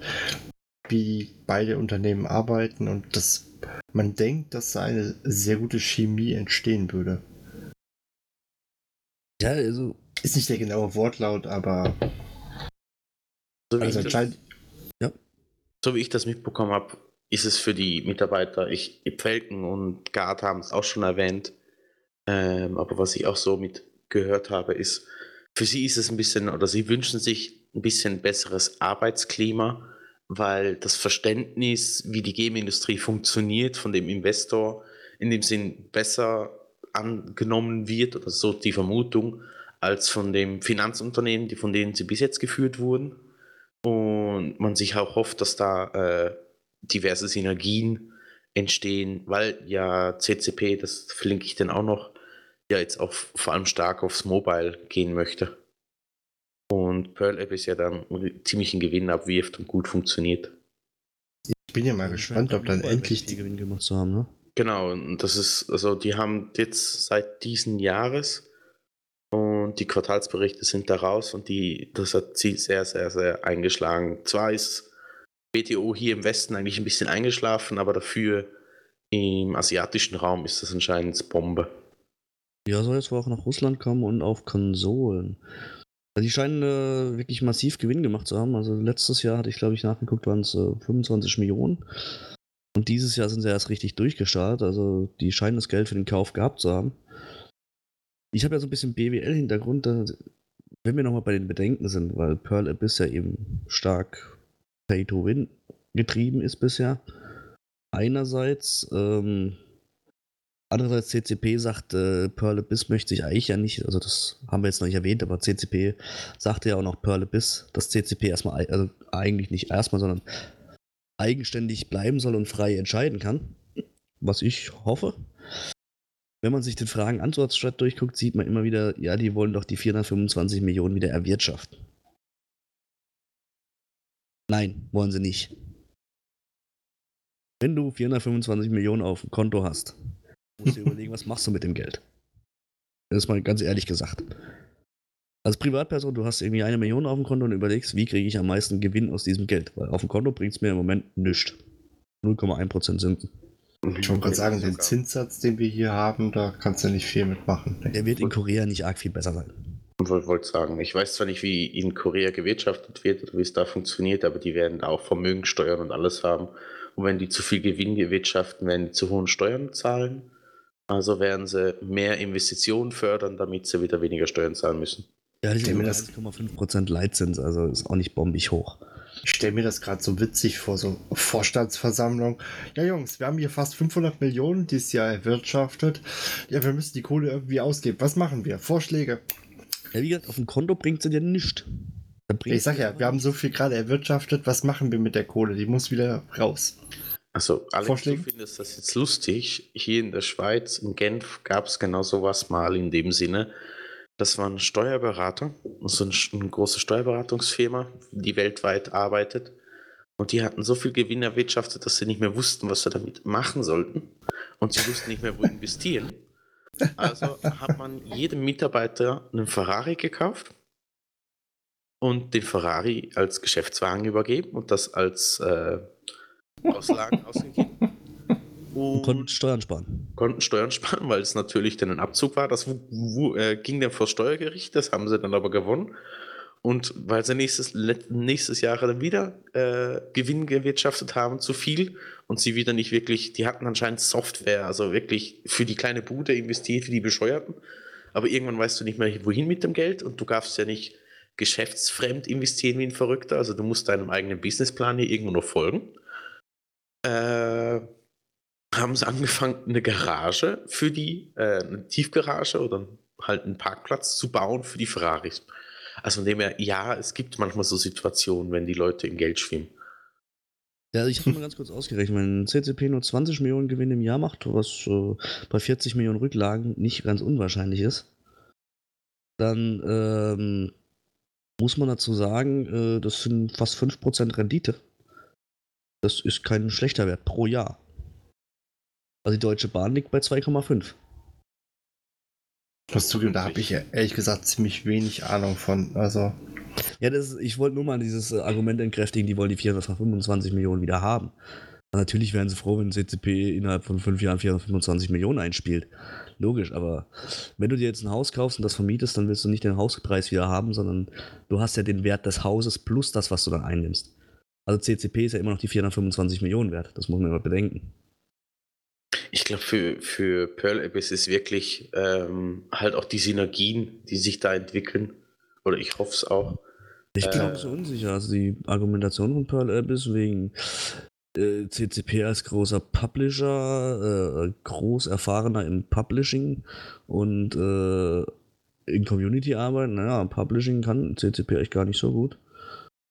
wie beide Unternehmen arbeiten und dass man denkt, dass da eine sehr gute Chemie entstehen würde. Ja, also. Ist nicht der genaue Wortlaut, aber. So also anscheinend, so wie ich das mitbekommen habe, ist es für die Mitarbeiter, ich, Pfelken und Gard haben es auch schon erwähnt, ähm, aber was ich auch so mit gehört habe, ist, für sie ist es ein bisschen, oder sie wünschen sich ein bisschen besseres Arbeitsklima, weil das Verständnis, wie die Game-Industrie funktioniert, von dem Investor in dem Sinn besser angenommen wird, oder so die Vermutung, als von dem Finanzunternehmen, die von denen sie bis jetzt geführt wurden und man sich auch hofft, dass da äh, diverse Synergien entstehen, weil ja CCP, das verlinke ich dann auch noch, ja jetzt auch vor allem stark aufs Mobile gehen möchte. Und Pearl App ist ja dann ziemlich einen Gewinn abwirft und gut funktioniert. Ich bin ja mal gespannt, ob dann endlich die Gewinn gemacht zu haben, ne? Genau, und das ist, also die haben jetzt seit diesen Jahres und die Quartalsberichte sind da raus und die, das hat sie sehr, sehr, sehr eingeschlagen. Zwar ist BTO hier im Westen eigentlich ein bisschen eingeschlafen, aber dafür im asiatischen Raum ist das anscheinend Bombe. Ja, soll jetzt wohl auch nach Russland kommen und auf Konsolen. Also die scheinen äh, wirklich massiv Gewinn gemacht zu haben. Also letztes Jahr hatte ich, glaube ich, nachgeguckt, waren es äh, 25 Millionen. Und dieses Jahr sind sie erst richtig durchgestartet. Also die scheinen das Geld für den Kauf gehabt zu haben. Ich habe ja so ein bisschen BWL-Hintergrund, wenn wir nochmal bei den Bedenken sind, weil Pearl Abyss ja eben stark Pay-to-Win getrieben ist bisher. Einerseits, ähm, andererseits CCP sagt, äh, Pearl Abyss möchte sich eigentlich ja nicht, also das haben wir jetzt noch nicht erwähnt, aber CCP sagte ja auch noch Pearl Abyss, dass CCP erstmal, also eigentlich nicht erstmal, sondern eigenständig bleiben soll und frei entscheiden kann. Was ich hoffe wenn man sich den Fragen-Antwort-Strat durchguckt, sieht man immer wieder, ja, die wollen doch die 425 Millionen wieder erwirtschaften. Nein, wollen sie nicht. Wenn du 425 Millionen auf dem Konto hast, musst du dir überlegen, was machst du mit dem Geld. Das ist mal ganz ehrlich gesagt. Als Privatperson, du hast irgendwie eine Million auf dem Konto und überlegst, wie kriege ich am meisten Gewinn aus diesem Geld? Weil auf dem Konto bringt es mir im Moment nichts. 0,1% Zinsen. Ich wollte gerade sagen, den Zinssatz, den wir hier haben, da kannst du nicht viel mitmachen. Der wird in Korea nicht arg viel besser sein. Und wollte wollt sagen, ich weiß zwar nicht, wie in Korea gewirtschaftet wird oder wie es da funktioniert, aber die werden da auch Vermögensteuern und alles haben. Und wenn die zu viel Gewinn wirtschaften, werden die zu hohen Steuern zahlen. Also werden sie mehr Investitionen fördern, damit sie wieder weniger Steuern zahlen müssen. Ja, die mir sind das- 1,5% Leitzins, also ist auch nicht bombig hoch. Ich stelle mir das gerade so witzig vor, so Vorstandsversammlung. Ja, Jungs, wir haben hier fast 500 Millionen dieses Jahr erwirtschaftet. Ja, wir müssen die Kohle irgendwie ausgeben. Was machen wir? Vorschläge. Ja, wie gesagt, auf dem Konto bringt sie dir nichts. Ich sag ja, wir haben so viel gerade erwirtschaftet. Was machen wir mit der Kohle? Die muss wieder raus. Also, Alex, Vorschläge? du findest das jetzt lustig. Hier in der Schweiz, in Genf, gab es genau sowas mal in dem Sinne. Das war ein Steuerberater, so ein, eine große Steuerberatungsfirma, die weltweit arbeitet. Und die hatten so viel Gewinn erwirtschaftet, dass sie nicht mehr wussten, was sie damit machen sollten. Und sie wussten nicht mehr, wo investieren. Also hat man jedem Mitarbeiter einen Ferrari gekauft und den Ferrari als Geschäftswagen übergeben und das als äh, Auslagen ausgegeben. Und konnten Steuern sparen. konnten Steuern sparen, weil es natürlich dann ein Abzug war. Das äh, ging dann vor Steuergericht, das haben sie dann aber gewonnen. Und weil sie nächstes, nächstes Jahr dann wieder äh, Gewinn gewirtschaftet haben, zu viel und sie wieder nicht wirklich, die hatten anscheinend Software, also wirklich für die kleine Bude investiert, für die Bescheuerten. Aber irgendwann weißt du nicht mehr, wohin mit dem Geld und du darfst ja nicht geschäftsfremd investieren wie ein Verrückter. Also du musst deinem eigenen Businessplan hier irgendwo noch folgen. Äh, haben sie angefangen, eine Garage für die, äh, eine Tiefgarage oder halt einen Parkplatz zu bauen für die Ferraris. Also von dem her, ja, es gibt manchmal so Situationen, wenn die Leute im Geld schwimmen. Ja, ich habe mal ganz kurz ausgerechnet, wenn CCP nur 20 Millionen Gewinn im Jahr macht, was äh, bei 40 Millionen Rücklagen nicht ganz unwahrscheinlich ist, dann ähm, muss man dazu sagen, äh, das sind fast 5% Rendite. Das ist kein schlechter Wert pro Jahr. Also die Deutsche Bahn liegt bei 2,5. Ich muss zugeben, da habe ich ja ehrlich gesagt ziemlich wenig Ahnung von. Also, Ja, das, ich wollte nur mal dieses äh, Argument entkräftigen, die wollen die 425 Millionen wieder haben. Und natürlich wären sie froh, wenn CCP innerhalb von fünf Jahren 425 Millionen einspielt. Logisch, aber wenn du dir jetzt ein Haus kaufst und das vermietest, dann willst du nicht den Hauspreis wieder haben, sondern du hast ja den Wert des Hauses plus das, was du dann einnimmst. Also CCP ist ja immer noch die 425 Millionen wert. Das muss man immer bedenken. Ich glaube, für, für Pearl Abyss ist wirklich ähm, halt auch die Synergien, die sich da entwickeln. Oder ich hoffe es auch. Ich Äh, glaube so unsicher. Also die Argumentation von Pearl Abyss wegen äh, CCP als großer Publisher, äh, groß erfahrener im Publishing und äh, in Community arbeiten. Naja, Publishing kann CCP echt gar nicht so gut.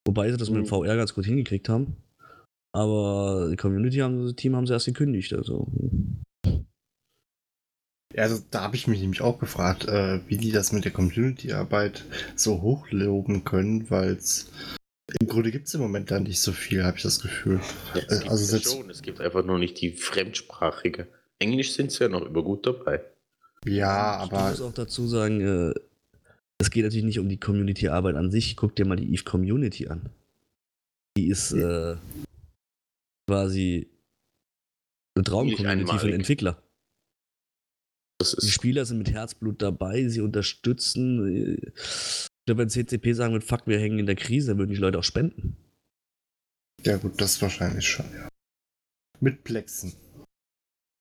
Wobei sie das mit dem VR ganz gut hingekriegt haben. Aber die Community haben, das Team haben sie erst gekündigt. Also ja, also da habe ich mich nämlich auch gefragt, äh, wie die das mit der Community-Arbeit so hochloben können, weil es im Grunde gibt es im Moment da nicht so viel, habe ich das Gefühl. Ja, es Äh, gibt also ja selbst- schon, es gibt einfach nur nicht die fremdsprachige. Englisch sind sie ja noch über gut dabei. Ja, Ich aber muss auch dazu sagen, äh, es geht natürlich nicht um die Community-Arbeit an sich. Guck dir mal die Eve Community an. Die ist äh, quasi eine Traum-Community für Entwickler. Das Die Spieler sind mit Herzblut dabei, sie unterstützen. Ich glaube, wenn CCP sagen wird, fuck, wir hängen in der Krise, dann würden die Leute auch spenden. ja gut, das wahrscheinlich schon, ja. Mit Plexen.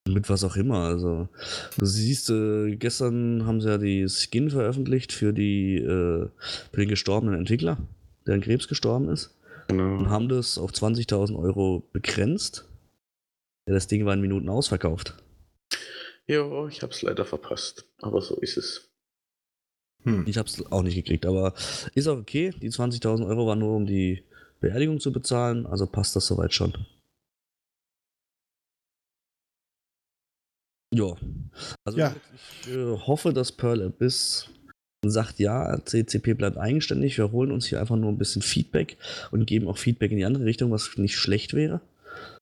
Mit was auch immer. Also, du siehst, äh, gestern haben sie ja die Skin veröffentlicht für, die, äh, für den gestorbenen Entwickler, der an Krebs gestorben ist. Und genau. haben das auf 20.000 Euro begrenzt. Ja, das Ding war in Minuten ausverkauft. Ja, ich habe es leider verpasst. Aber so ist es. Hm. Ich habe es auch nicht gekriegt, aber ist auch okay. Die 20.000 Euro waren nur, um die Beerdigung zu bezahlen, also passt das soweit schon. Ja. Also Ja. ich äh, hoffe, dass Pearl Abyss sagt, ja, CCP bleibt eigenständig, wir holen uns hier einfach nur ein bisschen Feedback und geben auch Feedback in die andere Richtung, was nicht schlecht wäre.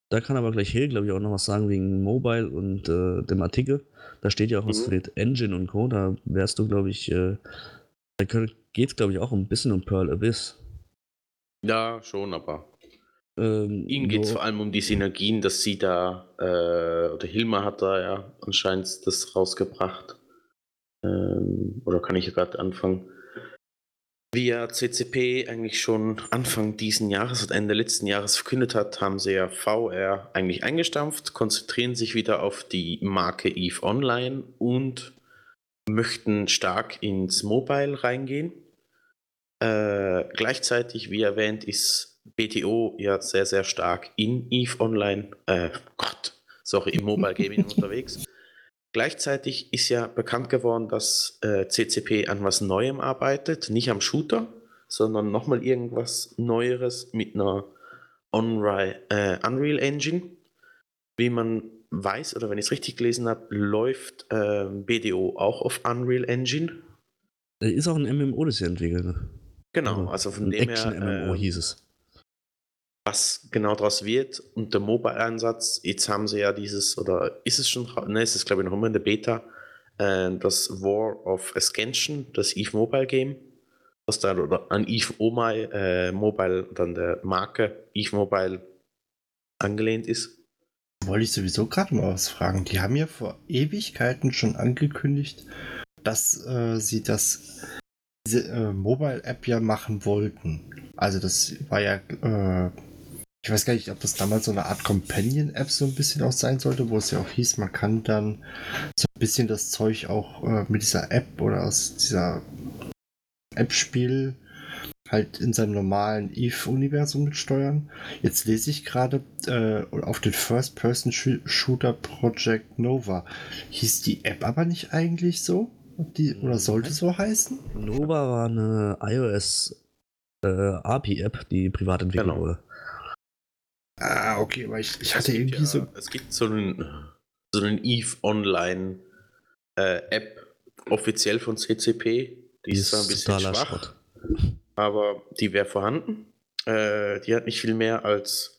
Da kann aber gleich Hill, glaube ich, auch noch was sagen wegen Mobile und äh, dem Artikel. Da steht ja auch was Mhm. mit Engine und Co. Da wärst du, glaube ich, äh, da geht es, glaube ich, auch ein bisschen um Pearl Abyss. Ja, schon, aber Ähm, ihnen geht es vor allem um die Synergien, dass sie da, äh, oder Hilma hat da ja anscheinend das rausgebracht. Ähm, oder kann ich gerade anfangen? Wie ja CCP eigentlich schon Anfang diesen Jahres und Ende letzten Jahres verkündet hat, haben sie ja VR eigentlich eingestampft, konzentrieren sich wieder auf die Marke EVE Online und möchten stark ins Mobile reingehen. Äh, gleichzeitig, wie erwähnt, ist BTO ja sehr, sehr stark in EVE Online, äh, Gott, sorry, im Mobile Gaming (laughs) unterwegs. Gleichzeitig ist ja bekannt geworden, dass äh, CCP an was Neuem arbeitet, nicht am Shooter, sondern nochmal irgendwas Neueres mit einer Unreal, äh, Unreal Engine. Wie man weiß, oder wenn ich es richtig gelesen habe, läuft äh, BDO auch auf Unreal Engine. Ist auch ein MMO, das sie entwickeln. Ne? Genau, also von ein dem Action-MMO her, äh, hieß es. Was genau daraus wird und der Mobile-Einsatz, jetzt haben sie ja dieses, oder ist es schon, ne, es ist glaube ich noch immer in der Beta, äh, das War of Ascension, das EVE Mobile Game, was da oder an EVE Omai, äh, Mobile, dann der Marke EVE Mobile angelehnt ist. Wollte ich sowieso gerade mal was fragen. Die haben ja vor Ewigkeiten schon angekündigt, dass äh, sie das diese äh, Mobile-App ja machen wollten. Also das war ja, äh, ich weiß gar nicht, ob das damals so eine Art Companion-App so ein bisschen auch sein sollte, wo es ja auch hieß, man kann dann so ein bisschen das Zeug auch äh, mit dieser App oder aus dieser App-Spiel halt in seinem normalen Eve-Universum mitsteuern. Jetzt lese ich gerade äh, auf den First-Person-Shooter Project Nova. Hieß die App aber nicht eigentlich so? Die, oder sollte so heißen? Nova war eine iOS äh, API-App, die privat entwickelt Genau. wurde. Ah, okay, aber ich, ich hatte Es irgendwie ja, so. Es gibt so einen, so einen EVE Online äh, App offiziell von CCP. Die, ist zwar ein bisschen schwach, Schrott. aber die wäre vorhanden. Äh, die hat nicht viel mehr als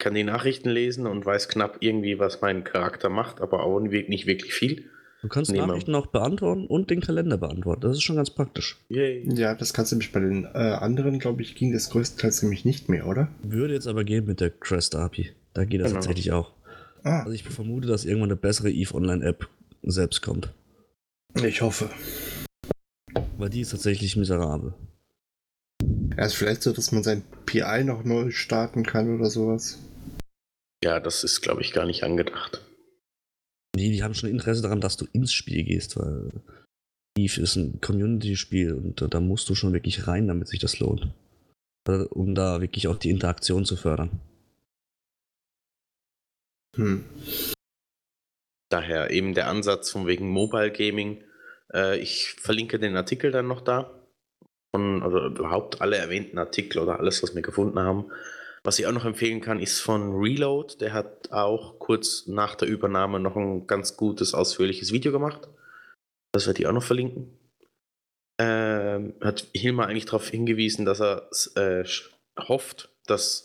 kann die Nachrichten lesen und weiß knapp irgendwie, was mein Charakter macht, aber auch nicht wirklich viel. Du kannst Nehmen. Nachrichten auch beantworten und den Kalender beantworten. Das ist schon ganz praktisch. Yay. Ja, das kannst du nämlich bei den äh, anderen, glaube ich, ging das größtenteils nämlich nicht mehr, oder? Würde jetzt aber gehen mit der Crest API. Da geht das Genau. tatsächlich auch. Ah, Also ich vermute, dass irgendwann eine bessere EVE Online App selbst kommt. ich hoffe. Weil die ist tatsächlich miserabel. Ja, ist vielleicht so, dass man sein PI noch neu starten kann oder sowas. Ja, das ist, glaube ich, gar nicht angedacht. Nee, die haben schon Interesse daran, dass du ins Spiel gehst, weil Eve ist ein Community-Spiel und da, musst du schon wirklich rein, damit sich das lohnt. Äh, Um da wirklich auch die Interaktion zu fördern. Hm. Daher eben der Ansatz von wegen Mobile Gaming. Äh, ich verlinke den Artikel dann noch da. Von, oder überhaupt alle erwähnten Artikel oder alles, was wir gefunden haben. Was ich auch noch empfehlen kann, ist von Reload. Der hat auch kurz nach der Übernahme noch ein ganz gutes, ausführliches Video gemacht. Das werde ich auch noch verlinken. Ähm, hat Hilmar eigentlich darauf hingewiesen, dass er äh, hofft, dass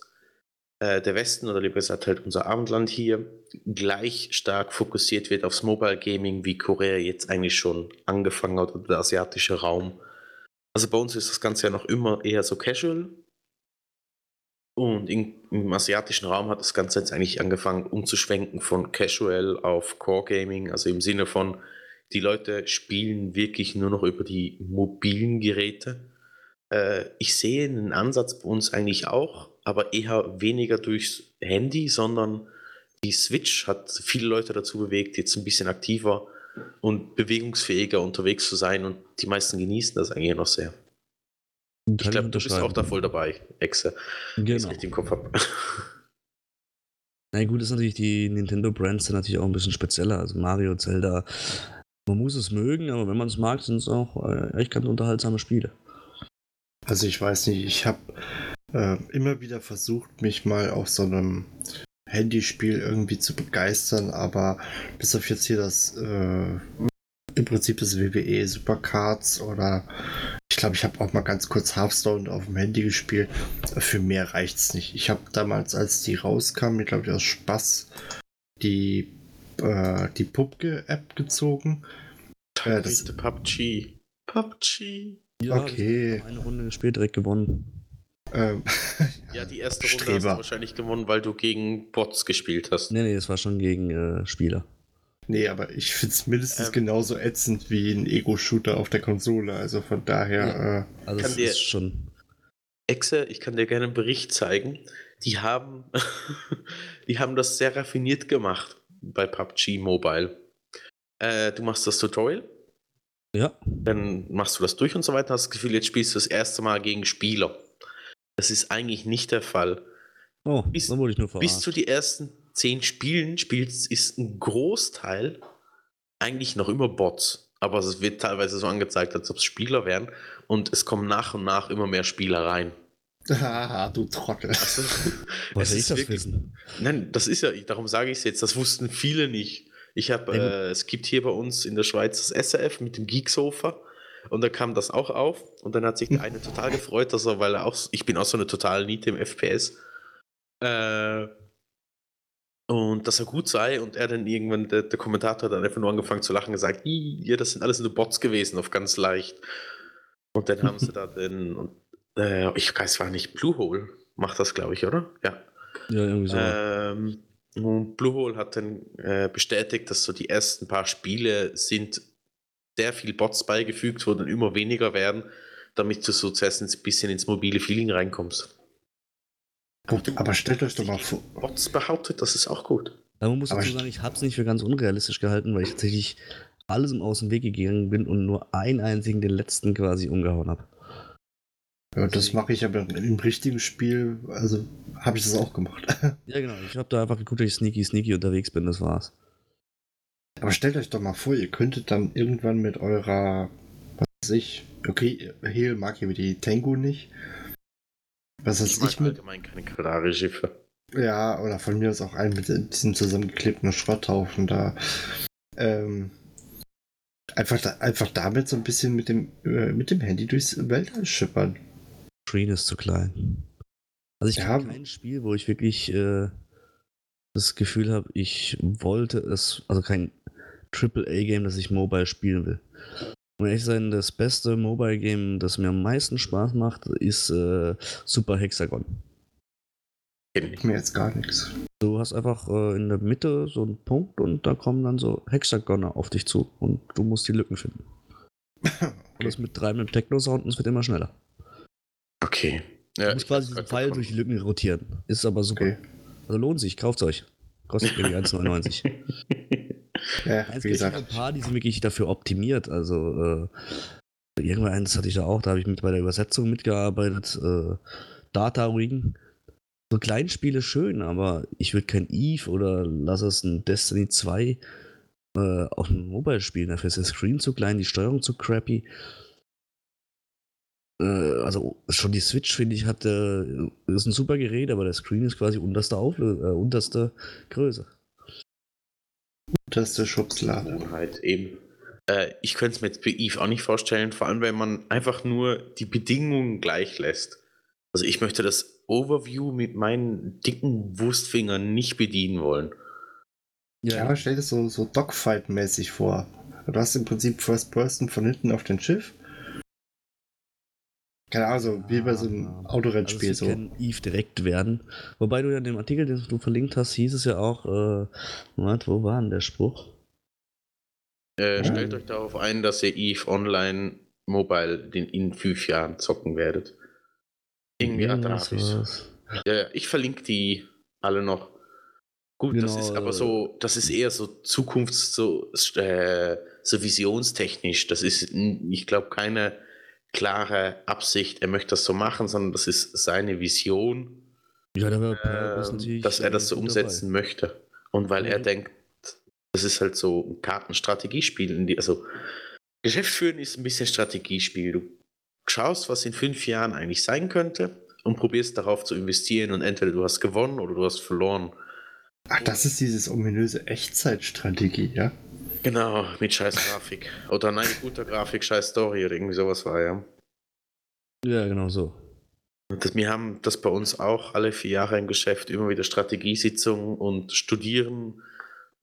äh, der Westen oder lieber gesagt halt unser Abendland hier gleich stark fokussiert wird aufs Mobile Gaming, wie Korea jetzt eigentlich schon angefangen hat oder der asiatische Raum. Also bei uns ist das Ganze ja noch immer eher so casual. Und in, im asiatischen Raum hat das Ganze jetzt eigentlich angefangen umzuschwenken von casual auf Core Gaming, also im Sinne von, die Leute spielen wirklich nur noch über die mobilen Geräte. Äh, ich sehe einen Ansatz bei uns eigentlich auch, aber eher weniger durchs Handy, sondern die Switch hat viele Leute dazu bewegt, jetzt ein bisschen aktiver und bewegungsfähiger unterwegs zu sein und die meisten genießen das eigentlich noch sehr. Ich glaube, du bist auch da voll dabei, Exe, ich Genau. richtig im Kopf habe. Na gut, ist natürlich die Nintendo-Brands sind natürlich auch ein bisschen spezieller. Also Mario, Zelda. Man muss es mögen, aber wenn man es mag, sind es auch äh, echt ganz unterhaltsame Spiele. Also ich weiß nicht, ich habe äh, immer wieder versucht, mich mal auf so einem Handyspiel irgendwie zu begeistern, aber bis auf jetzt hier das äh, im Prinzip das WWE Supercards oder ich glaube, ich habe auch mal ganz kurz Hearthstone auf dem Handy gespielt. Für mehr reicht's nicht. Ich habe damals, als die rauskam, mir glaube ich aus Spaß die äh, die Pupke-App gezogen. Äh, das, Echte PUBG. PUBG. Ja, Okay. Eine Runde gespielt, direkt gewonnen. ähm, (laughs) Ja, die erste Runde hast du wahrscheinlich gewonnen, weil du gegen Bots gespielt hast. Nee, nee, das war schon gegen äh, Spieler. Nee, aber ich finde es mindestens Ähm. genauso ätzend wie ein Ego-Shooter auf der Konsole. Also von daher, äh, Also Kann es dir- ist schon. Exe, ich kann dir gerne einen Bericht zeigen. Die haben, (laughs) die haben das sehr raffiniert gemacht bei PUBG Mobile. Äh, du machst das Tutorial, Ja. dann machst du das durch und so weiter, hast das Gefühl, jetzt spielst du das erste Mal gegen Spieler. Das ist eigentlich nicht der Fall. Oh, Bis- dann wurde ich nur verarscht. Bis du die ersten zehn Spielen spielst, ist ein Großteil eigentlich noch immer Bots. Aber es wird teilweise so angezeigt, als ob es Spieler wären. Und es kommen nach und nach immer mehr Spieler rein. haha, (laughs) du Trottel. Also, (laughs) ich ist das wirklich- wissen? Nein, das ist ja, darum sage ich es jetzt, das wussten viele nicht. Ich habe, äh, es gibt hier bei uns in der Schweiz das SRF mit dem Geeksofa und da kam das auch auf und dann hat sich der eine (laughs) total gefreut, dass er, weil er auch, ich bin auch so eine total Niete im FPS, äh, und dass er gut sei und er dann irgendwann, der, der Kommentator hat dann einfach nur angefangen zu lachen und gesagt, "Ih, ja, das sind alles nur Bots gewesen, auf ganz leicht. Und dann haben sie da (laughs) den, und, äh, ich weiß, war nicht Bluehole, macht das, glaube ich, oder? Ja. Ja, irgendwie so. Ähm, und Bluehole hat dann äh, bestätigt, dass so die ersten paar Spiele sind sehr viel Bots beigefügt, wo dann immer weniger werden, damit du so zuerst ein bisschen ins mobile Feeling reinkommst. Aber stellt euch doch mal vor. Bots behauptet, das ist auch gut. Aber man muss aber dazu sagen, ich habe es nicht für ganz unrealistisch gehalten, weil ich tatsächlich alles im Aus dem Weg gegangen bin und nur einen einzigen, den letzten quasi umgehauen habe. Ja, das mache ich aber im richtigen Spiel, also habe ich das auch gemacht. (laughs) Ja, genau. Ich habe da einfach geguckt, dass ich sneaky, sneaky unterwegs bin, das war's. Aber stellt euch doch mal vor, ihr könntet dann irgendwann mit eurer, was weiß ich, okay, Heal mag hier die Tengu nicht. Was Ich mag ich mit, allgemein keine Karaри-Schiffe. ja, oder von mir aus auch einen mit diesem zusammengeklebten Schrotthaufen da. Ähm, einfach, da, einfach damit so ein bisschen mit dem, äh, mit dem Handy durchs Weltall schippern. Screen ist zu klein. Also ich Ja. kenne kein Spiel, wo ich wirklich äh, das Gefühl habe, ich wollte es, also kein AAA-Game, das ich mobile spielen will. Um ehrlich sein, das beste Mobile-Game, das mir am meisten Spaß macht, ist äh, Super Hexagon. Kenn ich. Mir jetzt gar nichts. Du hast einfach äh, in der Mitte so einen Punkt und da kommen dann so Hexagone auf dich zu und du musst die Lücken finden. (laughs) Und das mit treibendem Techno-Sound und es wird immer schneller. Okay. Du Ja, musst ich quasi diesen Pfeil durch die Lücken rotieren. Ist aber super. Okay. Also lohnt sich, kauft euch. Kostet irgendwie (laughs) 1,99. (laughs) Ja, wie gibt gesagt. ein paar, die sind wirklich dafür optimiert. Also äh, irgendwann eins hatte ich da auch, da habe ich mit bei der Übersetzung mitgearbeitet. Äh, Data Ring. So Kleinspiele schön, aber ich würde kein Eve oder lass es ein Destiny 2 äh, auf einem Mobile spielen. Dafür ist der Screen zu klein, die Steuerung zu crappy. Äh, also schon die Switch, finde ich, hat äh, ist ein super Gerät, aber der Screen ist quasi unterste Auflö äh, unterste Größe. Das ist der Schubslade. Gewohnheit, eben. Äh, ich könnte es mir jetzt bei Eve auch nicht vorstellen, vor allem wenn man einfach nur die Bedingungen gleich lässt. Also ich möchte das Overview mit meinen dicken Wurstfingern nicht bedienen wollen. Ja, aber stell dir das so, so Dogfight-mäßig vor. Du hast im Prinzip First Person von hinten auf dem Schiff. Keine Ahnung, so wie bei so einem Autorennspiel also so. kann Eve direkt werden. Wobei du ja in dem Artikel, den du verlinkt hast, hieß es ja auch, äh, Moment, wo war denn der Spruch? Äh, Ja. Stellt euch darauf ein, dass ihr Eve Online Mobile in, in fünf Jahren zocken werdet. Irgendwie Irgendwas. Ja, ja, ich verlinke die alle noch. Gut, das Genau, ist aber äh, so, das ist eher so Zukunfts-, so, äh, so visionstechnisch. Das ist, ich glaube, keine klare Absicht, er möchte das so machen, sondern das ist seine Vision, Ja, natürlich, dass er das so äh, umsetzen möchte. Und weil er Mhm. denkt, das ist halt so ein Kartenstrategiespiel. in die- Also, Geschäftsführen ist ein bisschen Strategiespiel. Du schaust, was in fünf Jahren eigentlich sein könnte und probierst darauf zu investieren und entweder du hast gewonnen oder du hast verloren. Ach, das ist dieses ominöse Echtzeitstrategie, ja? Genau, mit scheiß Grafik. Oder nein, guter Grafik, scheiß Story oder irgendwie sowas war, ja. Ja, genau so. Das, wir haben das bei uns auch alle vier Jahre im Geschäft, immer wieder Strategiesitzungen und studieren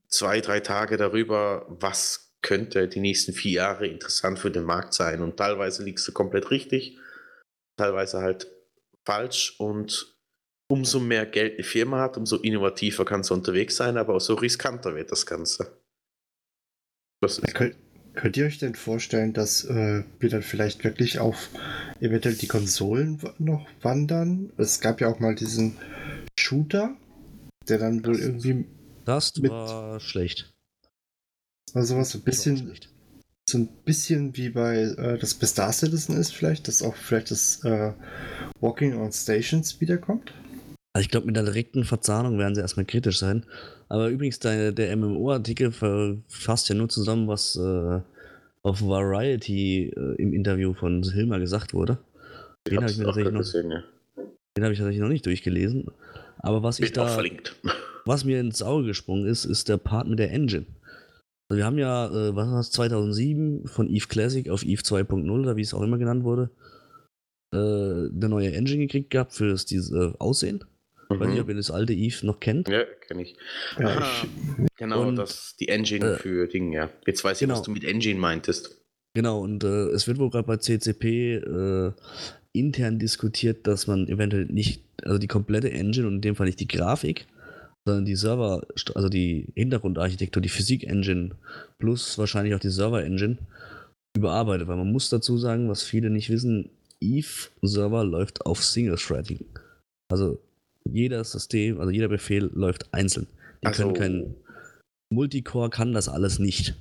zwei, drei Tage darüber, was könnte die nächsten vier Jahre interessant für den Markt sein. Und teilweise liegst du komplett richtig, teilweise halt falsch. Und umso mehr Geld eine Firma hat, umso innovativer kann sie unterwegs sein, aber auch so riskanter wird das Ganze. Das ist Könnt, könnt ihr euch denn vorstellen, dass äh, wir dann vielleicht wirklich auf eventuell die Konsolen noch wandern? Es gab ja auch mal diesen Shooter, der dann wohl Das- irgendwie Das Mit- war schlecht. mal sowas so ein bisschen, so ein bisschen wie bei äh, das bei Star Citizen ist, vielleicht, dass auch vielleicht das äh, Walking on Stations wiederkommt? Also ich glaube, mit der direkten Verzahnung werden sie erstmal kritisch sein. Aber übrigens, der, der MMO-Artikel fasst ja nur zusammen, was äh, auf Variety äh, im Interview von Hilmar gesagt wurde. Den habe ich noch, gesehen, ja. habe ich tatsächlich noch nicht durchgelesen. Aber was ich Wird auch da, verlinkt. (laughs) was mir ins Auge gesprungen ist, ist der Part mit der Engine. Also wir haben ja, äh, was war das, 2007 von Eve Classic auf Eve 2.0 oder wie es auch immer genannt wurde, äh, eine neue Engine gekriegt gehabt für das diese, äh, Aussehen. Ich weiß nicht, ob Mhm. ihr das alte Eve noch kennt. Ja, kenne ich. Ja, ich, genau, Und, das die Engine äh, für Dinge, ja. Jetzt weiß ich, was genau. du mit Engine meintest. Genau, und äh, es wird wohl gerade bei CCP äh, intern diskutiert, dass man eventuell nicht, also die komplette Engine und in dem Fall nicht die Grafik, sondern die Server, also die Hintergrundarchitektur, die Physik-Engine plus wahrscheinlich auch die Server-Engine überarbeitet, weil man muss dazu sagen, was viele nicht wissen, Eve-Server läuft auf Single-Threading. Also jeder System, also jeder Befehl läuft einzeln. Die Also, können kein Multicore kann das alles nicht.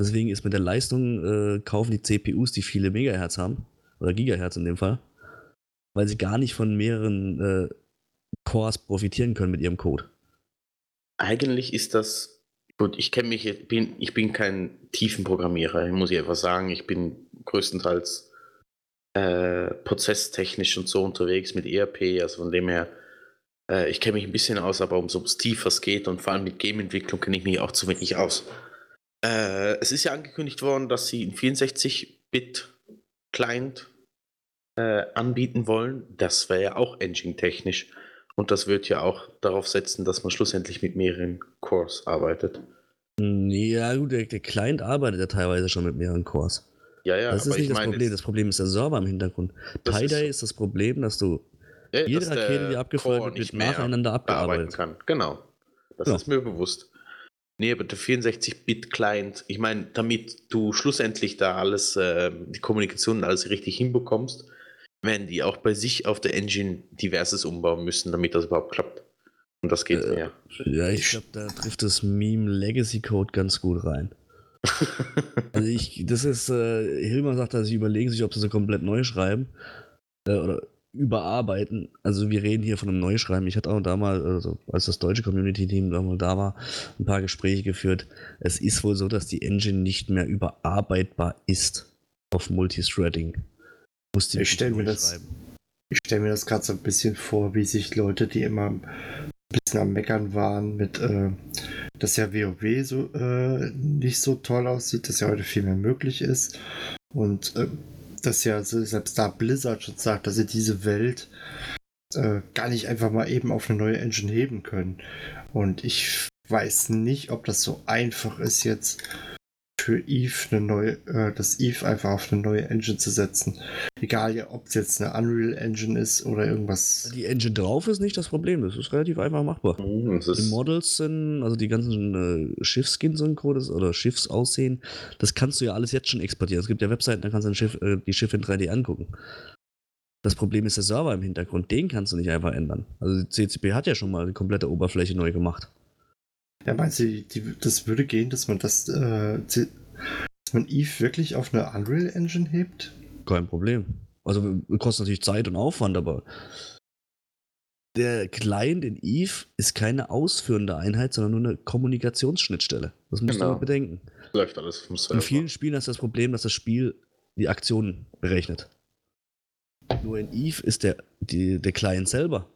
Deswegen ist mit der Leistung, äh, kaufen die CPUs, die viele Megahertz haben, oder Gigahertz in dem Fall, weil sie gar nicht von mehreren äh, Cores profitieren können mit ihrem Code. eigentlich ist das, gut, ich kenne mich, ich bin, ich bin kein Tiefenprogrammierer, muss ich einfach sagen. Ich bin größtenteils äh, prozesstechnisch und so unterwegs mit ERP, also von dem her, äh, ich kenne mich ein bisschen aus, aber umso tiefer es geht und vor allem mit Game-Entwicklung kenne ich mich auch zu wenig aus. Äh, es ist ja angekündigt worden, dass sie einen 64-Bit-Client äh, anbieten wollen. Das wäre ja auch engine-technisch. Und das wird ja auch darauf setzen, dass man schlussendlich mit mehreren Cores arbeitet. Hm, Ja, gut, der, der Client arbeitet ja teilweise schon mit mehreren Cores. Ja, ja, das ist nicht ich das Problem. Das Problem ist der Server im Hintergrund. Ist Tie-Dye so. ist, das Problem, dass du ja, jede Rakete, die abgefeuert wird, wird mehr nacheinander abgearbeitet. kann. Genau. Das Ja. ist mir bewusst. Nee, aber der 64-Bit-Client, ich meine, damit du schlussendlich da alles, äh, die Kommunikation und alles richtig hinbekommst, werden die auch bei sich auf der Engine diverses umbauen müssen, damit das überhaupt klappt. Und das geht Äh, ja. Ja, ich glaube, da trifft das Meme Legacy Code ganz gut rein. (laughs) Also ich, das ist, äh, Hilmar sagt, dass sie überlegen sich, ob sie so komplett neu schreiben äh, oder überarbeiten. Also wir reden hier von einem Neuschreiben. Ich hatte auch da mal, also als das deutsche Community-Team da mal da war, ein paar Gespräche geführt. Es ist wohl so, dass die Engine nicht mehr überarbeitbar ist auf Multithreading. Ich stell mir das- ich stelle mir das gerade so ein bisschen vor, wie sich Leute, die immer ein bisschen am Meckern waren mit, äh, dass ja WoW so äh, nicht so toll aussieht, dass ja heute viel mehr möglich ist. Und äh, dass ja so selbst da Blizzard schon sagt, dass sie diese Welt äh, gar nicht einfach mal eben auf eine neue Engine heben können. Und ich weiß nicht, ob das so einfach ist jetzt für Eve eine neue, äh, das Eve einfach auf eine neue Engine zu setzen. Egal ja, ob es jetzt eine Unreal Engine ist oder irgendwas. Die Engine drauf ist nicht das Problem. Das ist relativ einfach machbar. Hm, das Die Models sind, also die ganzen äh, Schiffskins und Co. das- oder Schiffsaussehen, das kannst du ja alles jetzt schon exportieren. Es gibt ja Webseiten, da kannst du ein Schiff, äh, die Schiffe in 3D angucken. Das Problem ist der Server im Hintergrund, den kannst du nicht einfach ändern. Also die CCP hat ja schon mal die komplette Oberfläche neu gemacht. Ja, meinst du, die, das würde gehen, dass man das, äh, dass man Eve wirklich auf eine Unreal Engine hebt? Kein Problem. Also kostet natürlich Zeit und Aufwand, aber der Client in Eve ist keine ausführende Einheit, sondern nur eine Kommunikationsschnittstelle. Das musst Genau. du bedenken. läuft alles vom In Server. vielen Spielen hast du das Problem, dass das Spiel die Aktionen berechnet. Nur in Eve ist der, die, der Client selber.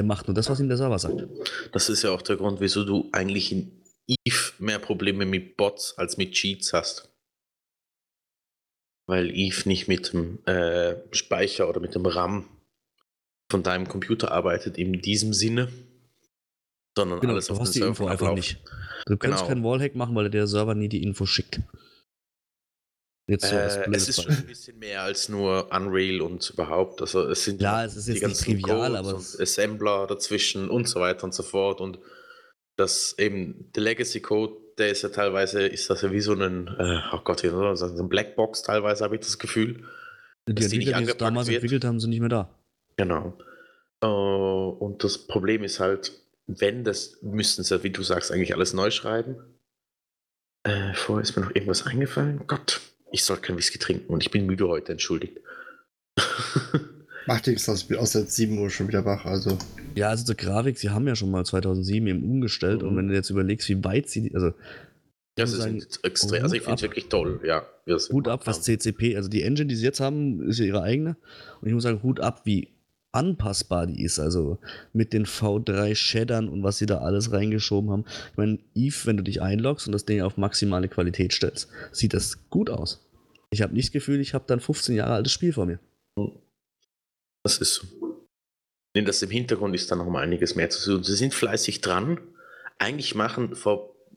Der macht nur das, was ihm der Server sagt. Das ist ja auch der Grund, wieso du eigentlich in Eve mehr Probleme mit Bots als mit Cheats hast. Weil Eve nicht mit dem äh, Speicher oder mit dem RAM von deinem Computer arbeitet in diesem Sinne, sondern Genau, alles du auf hast die Info einfach nicht. Du kannst Genau. keinen Wallhack machen, weil der Server nie die Info schickt. Jetzt so Äh, es ist schon ein bisschen mehr als nur Unreal und überhaupt. Also es sind Ja, ja es ist die jetzt nicht ganzen trivial, Codes aber und Assembler dazwischen und so weiter und so fort. Und dass eben der Legacy Code, der ist ja teilweise, ist das ja wie so ein, äh, oh Gott, so ein Blackbox teilweise, habe ich das Gefühl. Die Dass die Entwickler, die es damals wird. entwickelt haben, sind nicht mehr da. Genau. Äh, und das Problem ist halt, wenn das, müssten sie, wie du sagst, eigentlich alles neu schreiben. Äh, vorher ist mir noch irgendwas eingefallen. Gott, ich soll kein Whisky trinken und ich bin müde heute, entschuldigt. Macht nichts, ich bin aus seit 7 Uhr schon wieder wach. Also, Ja, also zur Grafik, sie haben ja schon mal 2007 eben umgestellt und Mhm. wenn du jetzt überlegst, wie weit sie, also Das ist sagen, extrem, also ich finde es wirklich toll, ja. Hut ab, was. CCP, also die Engine, die sie jetzt haben, ist ja ihre eigene. Und ich muss sagen, Hut ab, wie anpassbar die ist. Also mit den V3 Shadern und was sie da alles reingeschoben haben. Ich meine, Eve, wenn du dich einloggst und das Ding auf maximale Qualität stellst, sieht das gut aus. Ich habe nicht das Gefühl, ich habe dann 15 Jahre altes Spiel vor mir. Das ist so. Denn das im Hintergrund ist da noch mal einiges mehr zu tun. Sie sind fleißig dran. Eigentlich machen,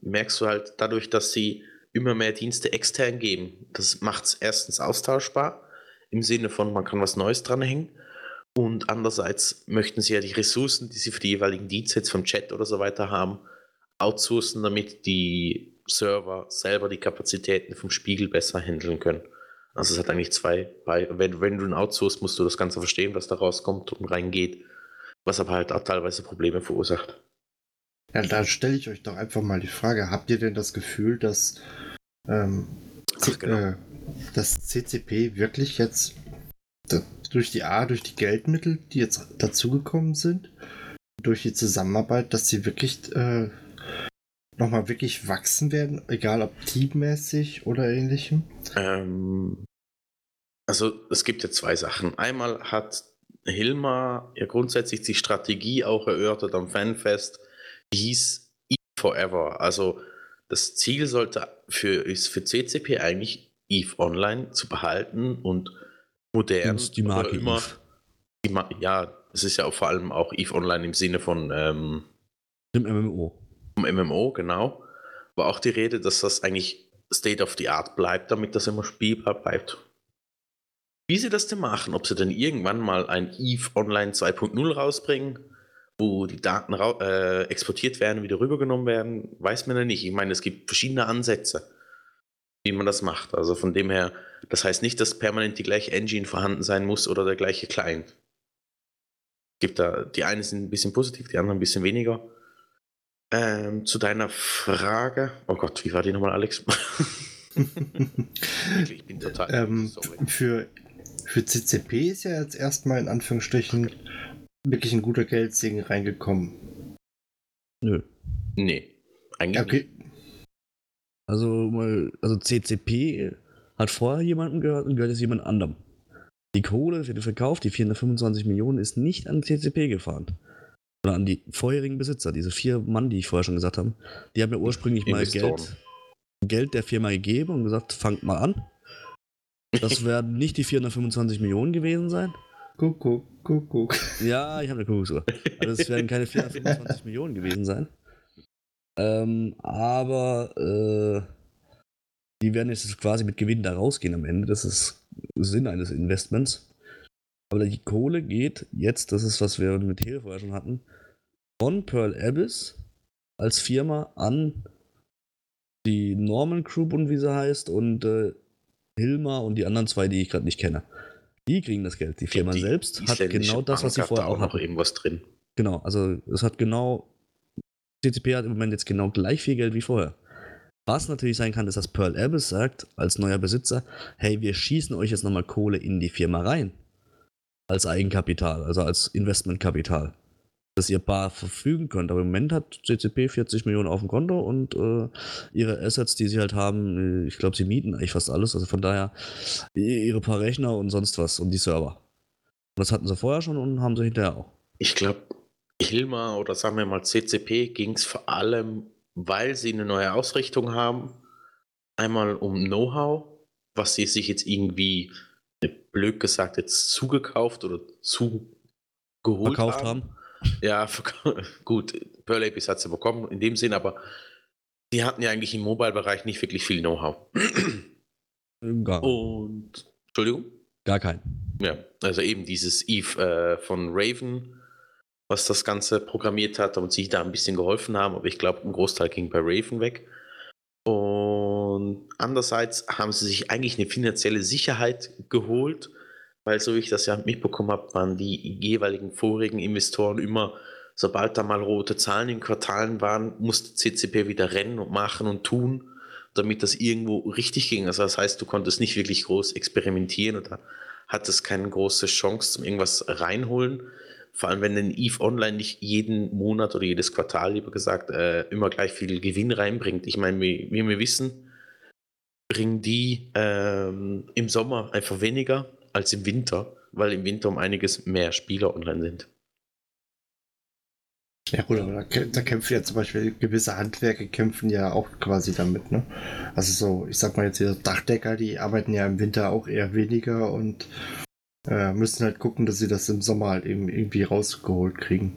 merkst du halt dadurch, dass sie immer mehr Dienste extern geben. Das macht es erstens austauschbar, im Sinne von, man kann was Neues dranhängen. Und andererseits möchten sie ja die Ressourcen, die sie für die jeweiligen Dienste jetzt vom Chat oder so weiter haben, outsourcen, damit die Server selber die Kapazitäten vom Spiegel besser handeln können. Also es hat eigentlich zwei, bei, wenn, wenn du ein outsourcest, musst du das Ganze verstehen, was da rauskommt und reingeht, was aber halt auch teilweise Probleme verursacht. ja, da stelle ich euch doch einfach mal die Frage: Habt ihr denn das Gefühl, dass, ähm, Ach, genau. äh, dass CCP wirklich jetzt durch die A, durch die Geldmittel, die jetzt dazugekommen sind, durch die Zusammenarbeit, dass sie wirklich äh, nochmal wirklich wachsen werden, egal ob teammäßig oder ähnlichem? Ähm, also es gibt ja zwei Sachen. Einmal hat Hilmar ja grundsätzlich die Strategie auch erörtert am Fanfest, die hieß Eve Forever. Also das Ziel sollte für, ist für CCP eigentlich Eve Online zu behalten und modern Und die Marke immer, Eve. Die Ma ja, es ist ja vor allem auch Eve Online im Sinne von ähm, Im MMO. vom MMO, genau. War auch die Rede, dass das eigentlich State of the Art bleibt, damit das immer spielbar bleibt. Wie sie das denn machen, ob sie denn irgendwann mal ein EVE Online 2.0 rausbringen, wo die Daten äh, exportiert werden, wieder rübergenommen werden, weiß man ja nicht. Ich meine, es gibt verschiedene Ansätze, wie man das macht. Also von dem her, das heißt nicht, dass permanent die gleiche Engine vorhanden sein muss oder der gleiche Client. Gibt da, die einen sind ein bisschen positiv, die anderen ein bisschen weniger. Ähm, zu deiner Frage. Oh Gott, wie war die nochmal, Alex? (laughs) Ich bin total. ähm, für, für CCP ist ja jetzt erstmal in Anführungsstrichen wirklich ein guter Geldsegen reingekommen. Nö. Nee, eigentlich Okay, Also, mal, also CCP hat vorher jemandem gehört und gehört jetzt jemand anderem. Die Kohle für den Verkauf, die 425 Millionen, ist nicht an CCP gefahren. Sondern an die vorherigen Besitzer, diese vier Mann, die ich vorher schon gesagt habe. Die haben ja ursprünglich mal. Geld, Geld der Firma gegeben und gesagt, fangt mal an. Das (laughs) werden nicht die 425 Millionen gewesen sein. Kuckuck, Kuckuck. Ja, ich habe eine Kuckucksuhr. Also es werden keine 425 (laughs) Millionen gewesen sein. Ähm, aber äh, die werden jetzt quasi mit Gewinn da rausgehen am Ende. Das ist Sinn eines Investments. Aber die Kohle geht jetzt, das ist, was wir mit Hehl vorher schon hatten, von Pearl Abyss als Firma an die Norman Group und wie sie heißt und äh, Hilma und die anderen zwei, die ich gerade nicht kenne. Die kriegen das Geld. Die Firma Die selbst hat isländische genau das, was sie hat vorher da auch noch irgendwas drin. Genau, also es hat genau. CCP hat im Moment jetzt genau gleich viel Geld wie vorher. Was natürlich sein kann, ist, dass Pearl Abyss sagt, als neuer Besitzer, hey, wir schießen euch jetzt nochmal Kohle in die Firma rein. Als Eigenkapital, also als Investmentkapital. Dass ihr bar verfügen könnt. Aber im Moment hat CCP 40 Millionen auf dem Konto und äh, ihre Assets, die sie halt haben, äh, ich glaube, sie mieten eigentlich fast alles. Also von daher ihre paar Rechner und sonst was und die Server. Und das hatten sie vorher schon und haben sie hinterher auch. Ich glaube, Hilma oder sagen wir mal CCP ging es vor allem, weil sie eine neue Ausrichtung haben. Einmal um Know-how, was sie sich jetzt irgendwie, blöd gesagt, jetzt zugekauft oder zugeholt Verkauft haben. haben. Ja, (laughs) gut, Pearl Abyss hat sie bekommen in dem Sinn, aber die hatten ja eigentlich im Mobile-Bereich nicht wirklich viel Know-how. Und, Entschuldigung? gar kein. Ja, also eben dieses Eve äh, von Raven, was das Ganze programmiert hat und sich da ein bisschen geholfen haben, aber ich glaube, ein Großteil ging bei Raven weg. Und andererseits haben sie sich eigentlich eine finanzielle Sicherheit geholt, weil so wie ich das ja mitbekommen habe, waren die jeweiligen vorigen Investoren immer, sobald da mal rote Zahlen in Quartalen waren, musste CCP wieder rennen und machen und tun, damit das irgendwo richtig ging. Also das heißt, du konntest nicht wirklich groß experimentieren oder hattest keine große Chance zum irgendwas reinholen. Vor allem, wenn ein EVE Online nicht jeden Monat oder jedes Quartal, lieber gesagt, äh, immer gleich viel Gewinn reinbringt. Ich meine, wie, wir wissen, bringen die ähm, im Sommer einfach weniger als im Winter, weil im Winter um einiges mehr Spieler online sind. Ja gut, aber da, da, kämpfen ja zum Beispiel gewisse Handwerke kämpfen ja auch quasi damit, ne? Also so, ich sag mal jetzt hier Dachdecker, die arbeiten ja im Winter auch eher weniger und äh, müssen halt gucken, dass sie das im Sommer halt eben irgendwie rausgeholt kriegen.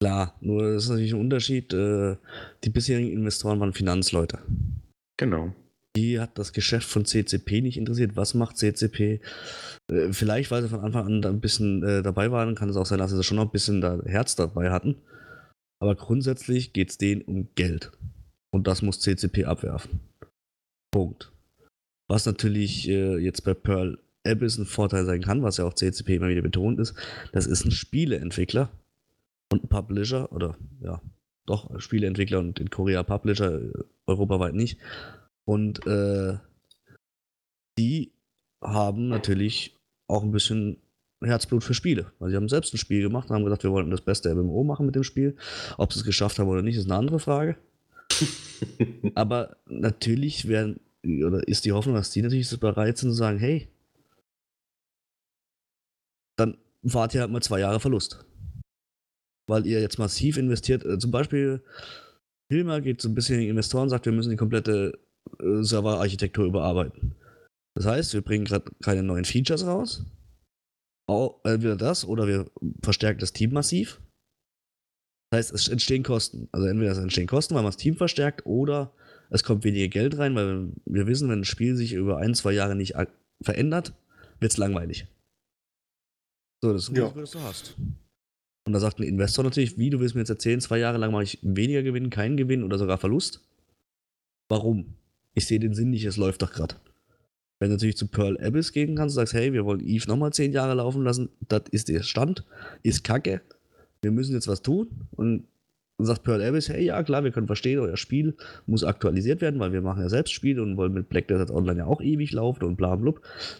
Klar, nur das ist natürlich ein Unterschied. Äh, die bisherigen Investoren waren Finanzleute. Genau. Die hat das Geschäft von CCP nicht interessiert. Was macht CCP? Äh, vielleicht, weil sie von Anfang an ein bisschen äh, dabei waren, kann es auch sein, dass sie schon noch ein bisschen da Herz dabei hatten. Aber grundsätzlich geht es denen um Geld. Und das muss CCP abwerfen. Punkt. Was natürlich äh, jetzt bei Pearl Abyss ein Vorteil sein kann, was ja auch CCP immer wieder betont ist, das ist ein Spieleentwickler und ein Publisher, oder ja, doch, Spieleentwickler und in Korea Publisher, europaweit nicht. Und äh, die haben natürlich auch ein bisschen Herzblut für Spiele. Weil sie haben selbst ein Spiel gemacht und haben gesagt, wir wollten das beste MMO machen mit dem Spiel. Ob sie es geschafft haben oder nicht, ist eine andere Frage. (laughs) Aber natürlich werden, oder ist die Hoffnung, dass die natürlich bereit sind zu sagen, hey, wart ihr halt mal zwei Jahre Verlust. Weil ihr jetzt massiv investiert. Äh, zum Beispiel, Hilmer geht so ein bisschen in die Investoren und sagt, wir müssen die komplette äh, Serverarchitektur überarbeiten. Das heißt, wir bringen gerade keine neuen Features raus. Auch, entweder das oder wir verstärken das Team massiv. Das heißt, es entstehen Kosten. Also entweder es entstehen Kosten, weil man das Team verstärkt, oder es kommt weniger Geld rein, weil wir wissen, wenn ein Spiel sich über ein, zwei Jahre nicht verändert, wird es langweilig. So, das ist ein ja. Risiko, das du hast. Und da sagt ein Investor natürlich, wie, du willst mir jetzt erzählen, zwei Jahre lang mache ich weniger Gewinn, keinen Gewinn oder sogar Verlust? Warum? Ich sehe den Sinn nicht, es läuft doch gerade. Wenn du natürlich zu Pearl Abyss gehen kannst und sagst, hey, wir wollen Eve nochmal zehn Jahre laufen lassen, das ist der Stand, ist kacke, wir müssen jetzt was tun und dann sagt Pearl Abyss, hey, ja klar, wir können verstehen, euer Spiel muss aktualisiert werden, weil wir machen ja selbst Spiele und wollen mit Black Desert Online ja auch ewig laufen und bla bla.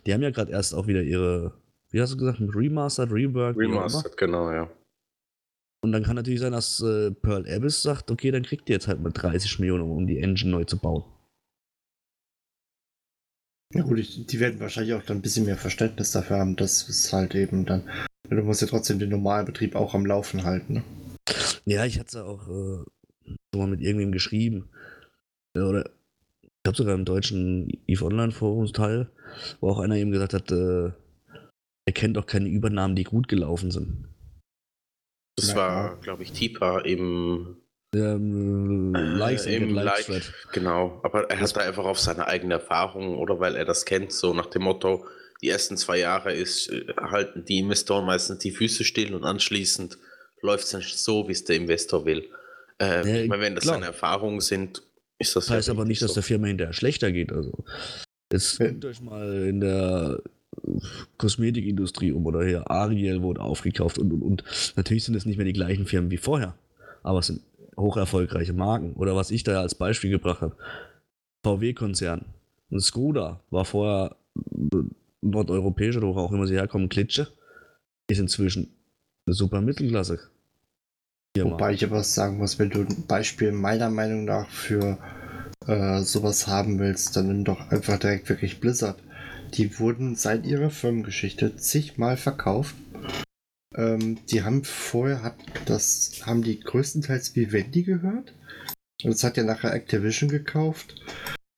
Die haben ja gerade erst auch wieder ihre wie hast du gesagt, Remastered, Rework? Remastered, genau, ja. Und dann kann natürlich sein, dass äh, Pearl Abyss sagt, okay, dann kriegt ihr jetzt halt mal 30 Millionen, um die Engine neu zu bauen. Ja gut, ich, die werden wahrscheinlich auch dann ein bisschen mehr Verständnis dafür haben, dass es halt eben dann, du musst ja trotzdem den normalen Betrieb auch am Laufen halten, ne? Ja, ich hatte es auch äh, schon mal mit irgendwem geschrieben. Oder ich glaube sogar im deutschen EVE Online Forumsteil, wo auch einer eben gesagt hat, äh, er kennt auch keine Übernahmen, die gut gelaufen sind. Das war, glaube ich, Tipa im ähm, Likes äh, im Like, genau. Aber er hat da einfach auf seine eigene Erfahrung oder weil er das kennt, so nach dem Motto, die ersten zwei Jahre ist, äh, halten die Investoren meistens die Füße still und anschließend läuft es dann so, wie es der Investor will. Äh, ja, ich meine, wenn das klar. seine Erfahrungen sind, ist das. Das heißt aber nicht, so. dass der Firma hinterher schlechter geht. Also, jetzt guckt euch mal in der Kosmetikindustrie um oder hier Ariel wurde aufgekauft und, und, und. Natürlich sind es nicht mehr die gleichen Firmen wie vorher, aber es sind hoch erfolgreiche Marken. Oder was ich da als Beispiel gebracht habe, VW-Konzern. Ein Skoda war vorher nordeuropäisch oder auch immer sie herkommen, Klitsche, ist inzwischen eine super Mittelklasse. Firma. Wobei ich aber sagen muss, wenn du ein Beispiel meiner Meinung nach für äh, sowas haben willst, dann nimm doch einfach direkt wirklich Blizzard. Die wurden seit ihrer Firmengeschichte zigmal verkauft. Ähm, die haben vorher, hat, das haben die größtenteils Vivendi gehört. Und das hat ja nachher Activision gekauft.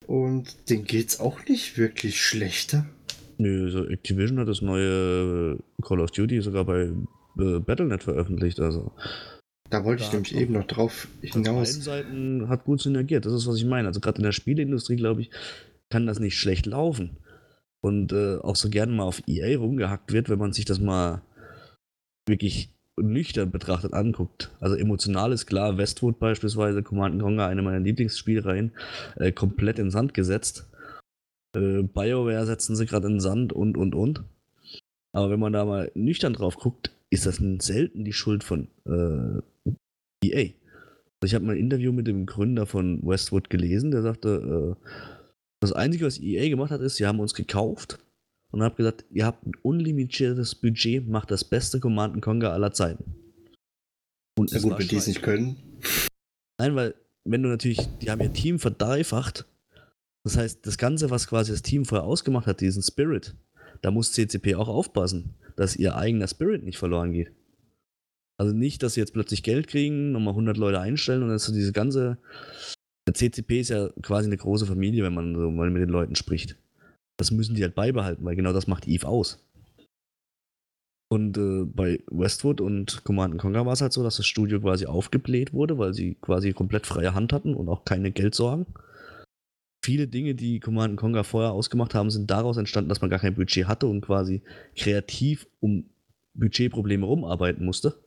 Und denen geht's auch nicht wirklich schlechter. Nö, also Activision hat das neue Call of Duty sogar bei äh, Battle.net veröffentlicht, also. Da wollte da ich nämlich eben noch drauf hinaus. Beiden Seiten hat gut synergiert, das ist, was ich meine. Also gerade in der Spieleindustrie, glaube ich, kann das nicht schlecht laufen und äh, auch so gerne mal auf EA rumgehackt wird, wenn man sich das mal wirklich nüchtern betrachtet anguckt, also emotional ist klar, Westwood beispielsweise, Command Conquer, eine meiner Lieblingsspielreihen, äh, komplett in Sand gesetzt. Äh, BioWare setzen sie gerade in Sand und, und, und. Aber wenn man da mal nüchtern drauf guckt, ist das selten die Schuld von äh, EA. Also ich habe mal ein Interview mit dem Gründer von Westwood gelesen, der sagte, äh, das Einzige, was EA gemacht hat, ist, sie haben uns gekauft und haben gesagt, ihr habt ein unlimitiertes Budget, macht das beste Command Conquer aller Zeiten. Und ja gut, wenn die es nicht können. Nein, weil wenn du natürlich, die haben ihr Team verdreifacht. Das heißt, das Ganze, was quasi das Team vorher ausgemacht hat, diesen Spirit, da muss CCP auch aufpassen, dass ihr eigener Spirit nicht verloren geht. Also nicht, dass sie jetzt plötzlich Geld kriegen, nochmal 100 Leute einstellen und dann so diese ganze. CCP ist ja quasi eine große Familie, wenn man so mal mit den Leuten spricht. Das müssen die halt beibehalten, weil genau das macht Eve aus. Und äh, bei Westwood und Command Conquer war es halt so, dass das Studio quasi aufgebläht wurde, weil sie quasi komplett freie Hand hatten und auch keine Geldsorgen. Viele Dinge, die Command Conquer vorher ausgemacht haben, sind daraus entstanden, dass man gar kein Budget hatte und quasi kreativ um Budgetprobleme rumarbeiten musste.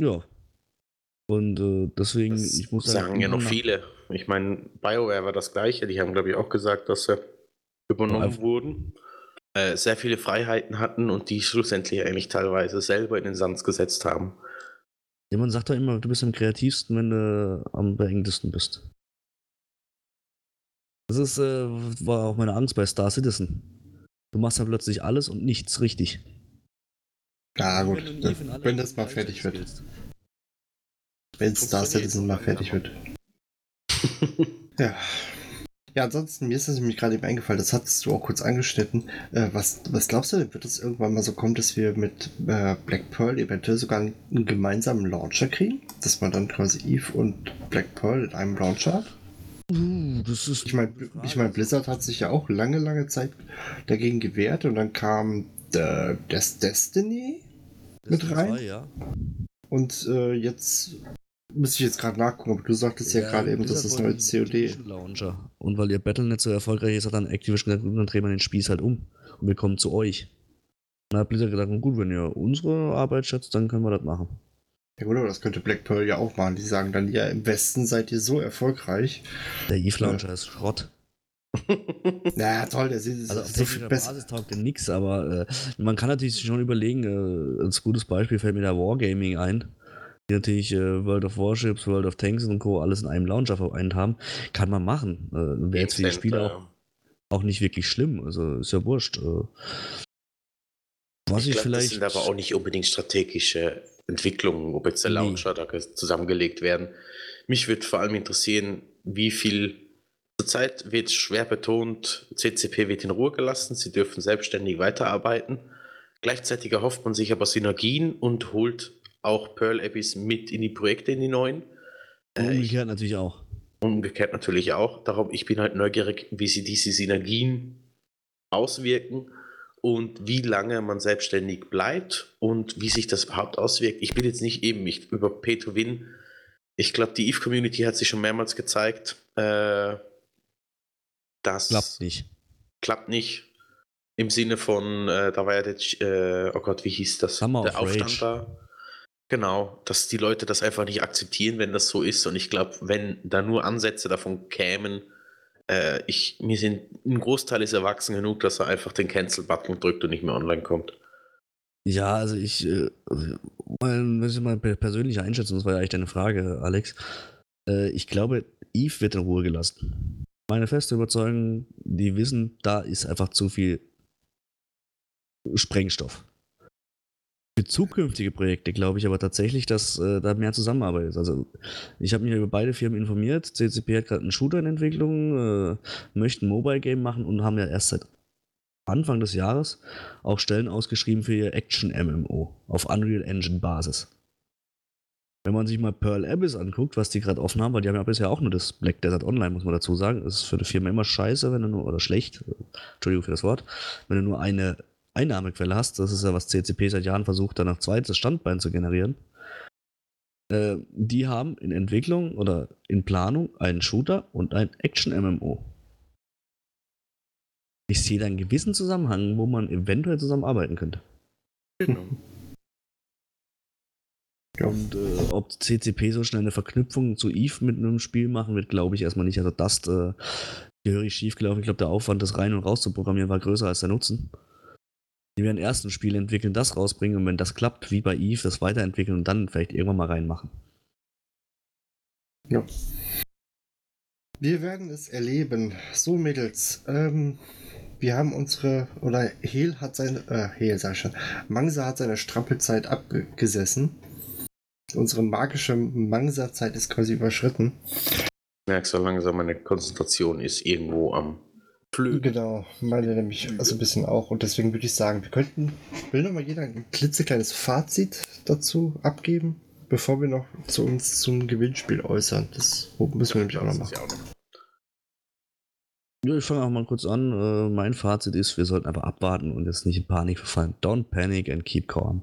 Ja. Und äh, deswegen, das ich muss sagen ja noch viele. Ich meine, BioWare war das gleiche. Die haben, glaube ich, auch gesagt, dass sie übernommen ja, wurden, äh, sehr viele Freiheiten hatten und die schlussendlich eigentlich teilweise selber in den Sand gesetzt haben. Ja, man sagt doch immer, du bist am kreativsten, wenn du am beengtesten bist. Das ist, äh, war auch meine Angst bei Star Citizen. Du machst dann plötzlich alles und nichts richtig. Ja, gut. Wenn, wenn das mal fertig wird. Wenn Star Citizen mal fertig wird. (laughs) ja. Ja, ansonsten, mir ist das nämlich gerade eben eingefallen, das hattest du auch kurz angeschnitten. Äh, was, was glaubst du denn, wird es irgendwann mal so kommen, dass wir mit äh, Black Pearl eventuell sogar einen, einen, gemeinsamen Launcher kriegen? Dass man dann quasi Eve und Black Pearl in einem Launcher hat? Uh, das ist ich meine, ich mein, Blizzard hat sich ja auch lange, lange Zeit dagegen gewehrt und dann kam äh, das Destiny mit rein. Zwei, ja. Und äh, jetzt muss ich jetzt gerade nachgucken, aber du sagtest ja, ja gerade eben, dass das neue COD. Launcher. Und weil ihr Battle nicht so erfolgreich ist, hat dann Activision gesagt, dann drehen wir den Spieß halt um. Und wir kommen zu euch. Und dann hat Blizzard gedacht, gut, wenn ihr unsere Arbeit schätzt, dann können wir das machen. Ja gut, aber das könnte Black Pearl ja auch machen. Die sagen dann, ja, im Westen seid ihr so erfolgreich. Der Eve Launcher ja. ist Schrott. (laughs) naja, toll, der sieht also auf so viel besser. Basis taugt nix, aber äh, man kann natürlich schon überlegen, äh, als gutes Beispiel fällt mir da Wargaming ein, natürlich äh, World of Warships, World of Tanks und Co. alles in einem Launcher vereint haben. Kann man machen. Äh, Wäre jetzt für die Spieler auch, auch nicht wirklich schlimm, also ist ja wurscht. Äh. was ich, ich glaub, vielleicht. Das sind aber auch nicht unbedingt strategische Entwicklungen, ob jetzt der Launcher nee. da zusammengelegt werden. Mich würde vor allem interessieren, wie viel Zurzeit wird schwer betont, CCP wird in Ruhe gelassen, sie dürfen selbstständig weiterarbeiten. Gleichzeitig erhofft man sich aber Synergien und holt auch Pearl Abyss mit in die Projekte, in die neuen. Äh, umgekehrt ich, natürlich auch. Umgekehrt natürlich auch. Darum, ich bin halt neugierig, wie sie diese Synergien auswirken und wie lange man selbstständig bleibt und wie sich das überhaupt auswirkt. Ich bin jetzt nicht eben ich, über Pay to Win. Ich glaube, die EVE-Community hat sich schon mehrmals gezeigt, äh, das klappt nicht. Klappt nicht. Im Sinne von, äh, da war ja der, äh, oh Gott, wie hieß das? Summer der Aufstand Rage. da. Genau, dass die Leute das einfach nicht akzeptieren, wenn das so ist. Und ich glaube, wenn da nur Ansätze davon kämen, äh, ich, mir sind ein Großteil ist erwachsen genug, dass er einfach den Cancel-Button drückt und nicht mehr online kommt. Ja, also ich, äh, wenn ich mal persönlich einschätzen, das war ja eigentlich deine Frage, Alex. Äh, ich glaube, Eve wird in Ruhe gelassen meine feste Überzeugung, die wissen, da ist einfach zu viel Sprengstoff. Für zukünftige Projekte glaube ich aber tatsächlich, dass äh, da mehr Zusammenarbeit ist. Also ich habe mich über beide Firmen informiert. CCP hat gerade einen Shooter in Entwicklung, äh, möchten ein Mobile Game machen und haben ja erst seit Anfang des Jahres auch Stellen ausgeschrieben für ihr Action MMO auf Unreal Engine Basis. Wenn man sich mal Pearl Abyss anguckt, was die gerade offen haben, weil die haben ja bisher auch nur das Black Desert Online, muss man dazu sagen. Das ist für eine Firma immer scheiße, wenn du nur, oder schlecht, Entschuldigung für das Wort, wenn du nur eine Einnahmequelle hast. Das ist ja, was CCP seit Jahren versucht, dann noch zweites Standbein zu generieren. Äh, die haben in Entwicklung oder in Planung einen Shooter und ein Action-MMO. Ich sehe da einen gewissen Zusammenhang, wo man eventuell zusammenarbeiten könnte. Genau. Und äh, ob CCP so schnell eine Verknüpfung zu Eve mit einem Spiel machen wird, glaube ich erstmal nicht. Also das äh, gehörig schief gelaufen. Ich glaube, der Aufwand, das rein und raus zu programmieren, war größer als der Nutzen. Die werden erst ein Spiel entwickeln, das rausbringen und wenn das klappt, wie bei Eve, das weiterentwickeln und dann vielleicht irgendwann mal reinmachen. Ja. Wir werden es erleben. So, Mädels, ähm, wir haben unsere, oder Hel hat seine, äh, Hel sag ich schon, Mangsa hat seine Strampelzeit abgesessen. Unsere magische Mangsa-Zeit ist quasi überschritten. Ich merke so langsam, meine Konzentration ist irgendwo am Flögen. Genau, meine nämlich also ein bisschen auch. Und deswegen würde ich sagen, wir könnten, will noch mal jeder ein klitzekleines Fazit dazu abgeben, bevor wir noch zu uns zum Gewinnspiel äußern. Das müssen wir nämlich auch noch machen. Ja, ich fange auch mal kurz an. Äh, mein Fazit ist, wir sollten einfach abwarten und jetzt nicht in Panik verfallen. Don't panic and keep calm.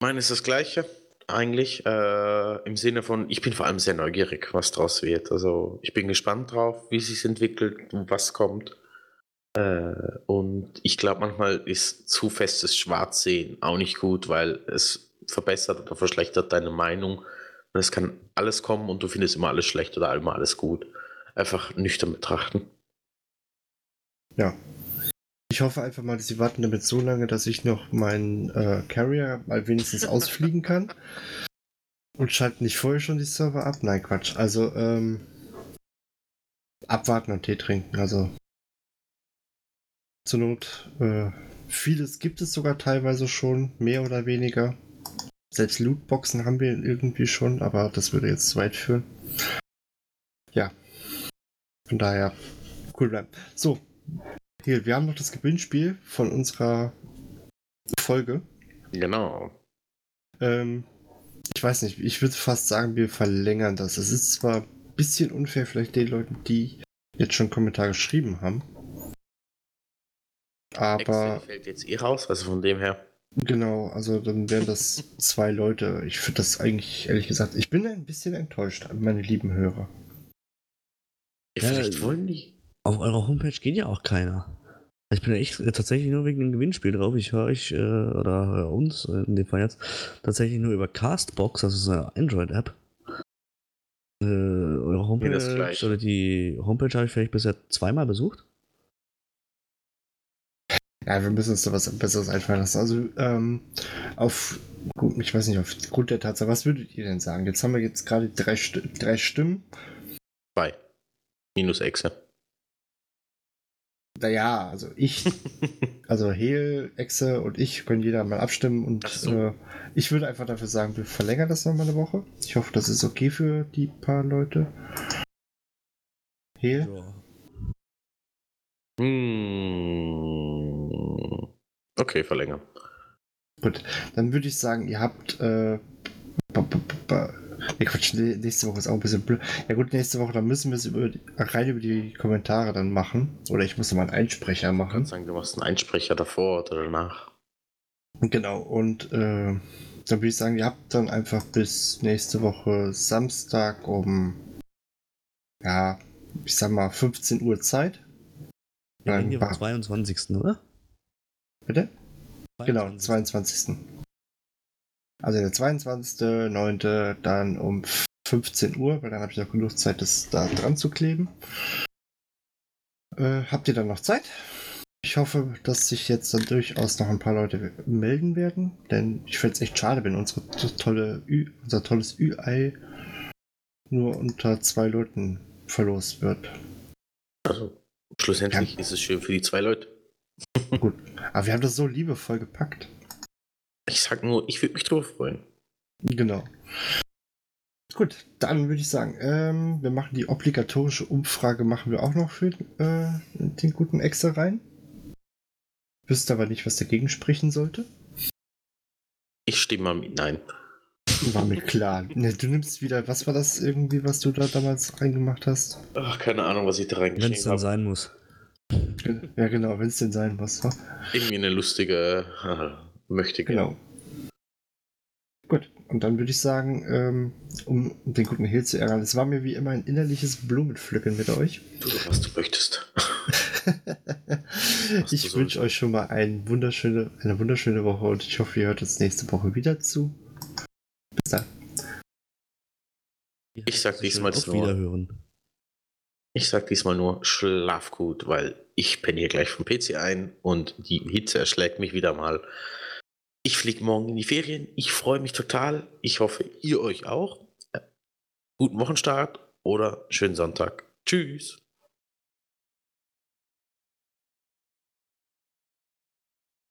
Mein ist das gleiche eigentlich äh, im Sinne von, ich bin vor allem sehr neugierig, was draus wird. Also ich bin gespannt drauf, wie sich entwickelt was kommt. Äh, und ich glaube, manchmal ist zu festes Schwarzsehen auch nicht gut, weil es verbessert oder verschlechtert deine Meinung. Und es kann alles kommen und du findest immer alles schlecht oder immer alles gut. Einfach nüchtern betrachten. Ja, ich hoffe einfach mal, sie warten damit so lange, dass ich noch meinen äh, Carrier mal wenigstens (laughs) ausfliegen kann. Und schalten nicht vorher schon die Server ab? Nein, Quatsch. Also, ähm, abwarten und Tee trinken. Also, zur Not, äh, vieles gibt es sogar teilweise schon, mehr oder weniger. Selbst Lootboxen haben wir irgendwie schon, aber das würde jetzt zu weit führen. Ja. Von daher, cool bleiben. So, hier, wir haben noch das Gewinnspiel von unserer Folge. Genau. Ähm, ich weiß nicht, ich würde fast sagen, wir verlängern das. Es ist zwar ein bisschen unfair, vielleicht den Leuten, die jetzt schon Kommentare geschrieben haben. Aber. Excel fällt jetzt eh raus, also von dem her. Genau, also dann wären das (laughs) zwei Leute. Ich finde das eigentlich, ehrlich gesagt, ich bin ein bisschen enttäuscht, meine lieben Hörer. Ja, vielleicht wollen die. Auf eurer Homepage geht ja auch keiner. Ich bin ja echt tatsächlich nur wegen dem Gewinnspiel drauf. Ich höre euch, äh, oder höre uns in dem Fall jetzt, tatsächlich nur über Castbox, das ist eine Android-App. Äh, eure Homepage oder die Homepage habe ich vielleicht bisher zweimal besucht. Ja, wir müssen uns da was Besseres einfallen lassen. Also, ähm, auf, gut, ich weiß nicht, aufgrund der Tatsache, was würdet ihr denn sagen? Jetzt haben wir jetzt gerade drei, drei Stimmen. Zwei. Minus Exe. Naja, also ich, (laughs) also Hel, Exe und ich können jeder mal abstimmen und so. äh, ich würde einfach dafür sagen, wir verlängern das nochmal eine Woche. Ich hoffe, das ist okay für die paar Leute. Hel? Ja. Hm. Okay, verlängern. Gut, dann würde ich sagen, ihr habt äh, (laughs) ja, Quatsch, nächste Woche ist auch ein bisschen blöd. Ja gut, nächste Woche, dann müssen wir es über, rein über die Kommentare dann machen. Oder ich muss mal einen Einsprecher machen. Ich sagen, du machst einen Einsprecher davor oder danach. Genau, und äh, dann würde ich sagen, ihr habt dann einfach bis nächste Woche Samstag um, ja, ich sag mal 15 Uhr Zeit. Ja, am 22. oder? Bitte? 22. Genau, 22. Also der 22.09. dann um 15 Uhr, weil dann habe ich noch genug Zeit, das da dran zu kleben. Äh, habt ihr dann noch Zeit? Ich hoffe, dass sich jetzt dann durchaus noch ein paar Leute melden werden, denn ich finde es echt schade, wenn unsere tolle Ü, unser tolles Ü-Ei nur unter zwei Leuten verlost wird. Also, schlussendlich ja. ist es schön für die zwei Leute. Gut, aber wir haben das so liebevoll gepackt. Ich sag nur, ich würde mich drüber freuen. Genau. Gut, dann würde ich sagen, ähm, wir machen die obligatorische Umfrage, machen wir auch noch für äh, den guten Excel rein. Wüsste aber nicht, was dagegen sprechen sollte. Ich stimme mal mit Nein. War mir klar. Ne, du nimmst wieder, was war das irgendwie, was du da damals reingemacht hast? Ach, keine Ahnung, was ich da reingeschrieben habe. Wenn es dann sein muss. Ja, genau, wenn es denn sein muss. Irgendwie eine lustige möchte Genau. Gut, und dann würde ich sagen, ähm, um den guten Hill zu ärgern, es war mir wie immer ein innerliches Blumenpflücken mit euch. Du, was du möchtest. (laughs) Ich wünsche euch schon mal ein wunderschöne, eine wunderschöne Woche und ich hoffe, ihr hört uns nächste Woche wieder zu. Bis dann. Ich sag diesmal nur- Wiederhören. Ich sag diesmal nur schlaf gut, weil ich penne hier gleich vom PC ein und die Hitze erschlägt mich wieder mal. Ich fliege morgen in die Ferien. Ich freue mich total. Ich hoffe, ihr euch auch. Guten Wochenstart oder schönen Sonntag. Tschüss.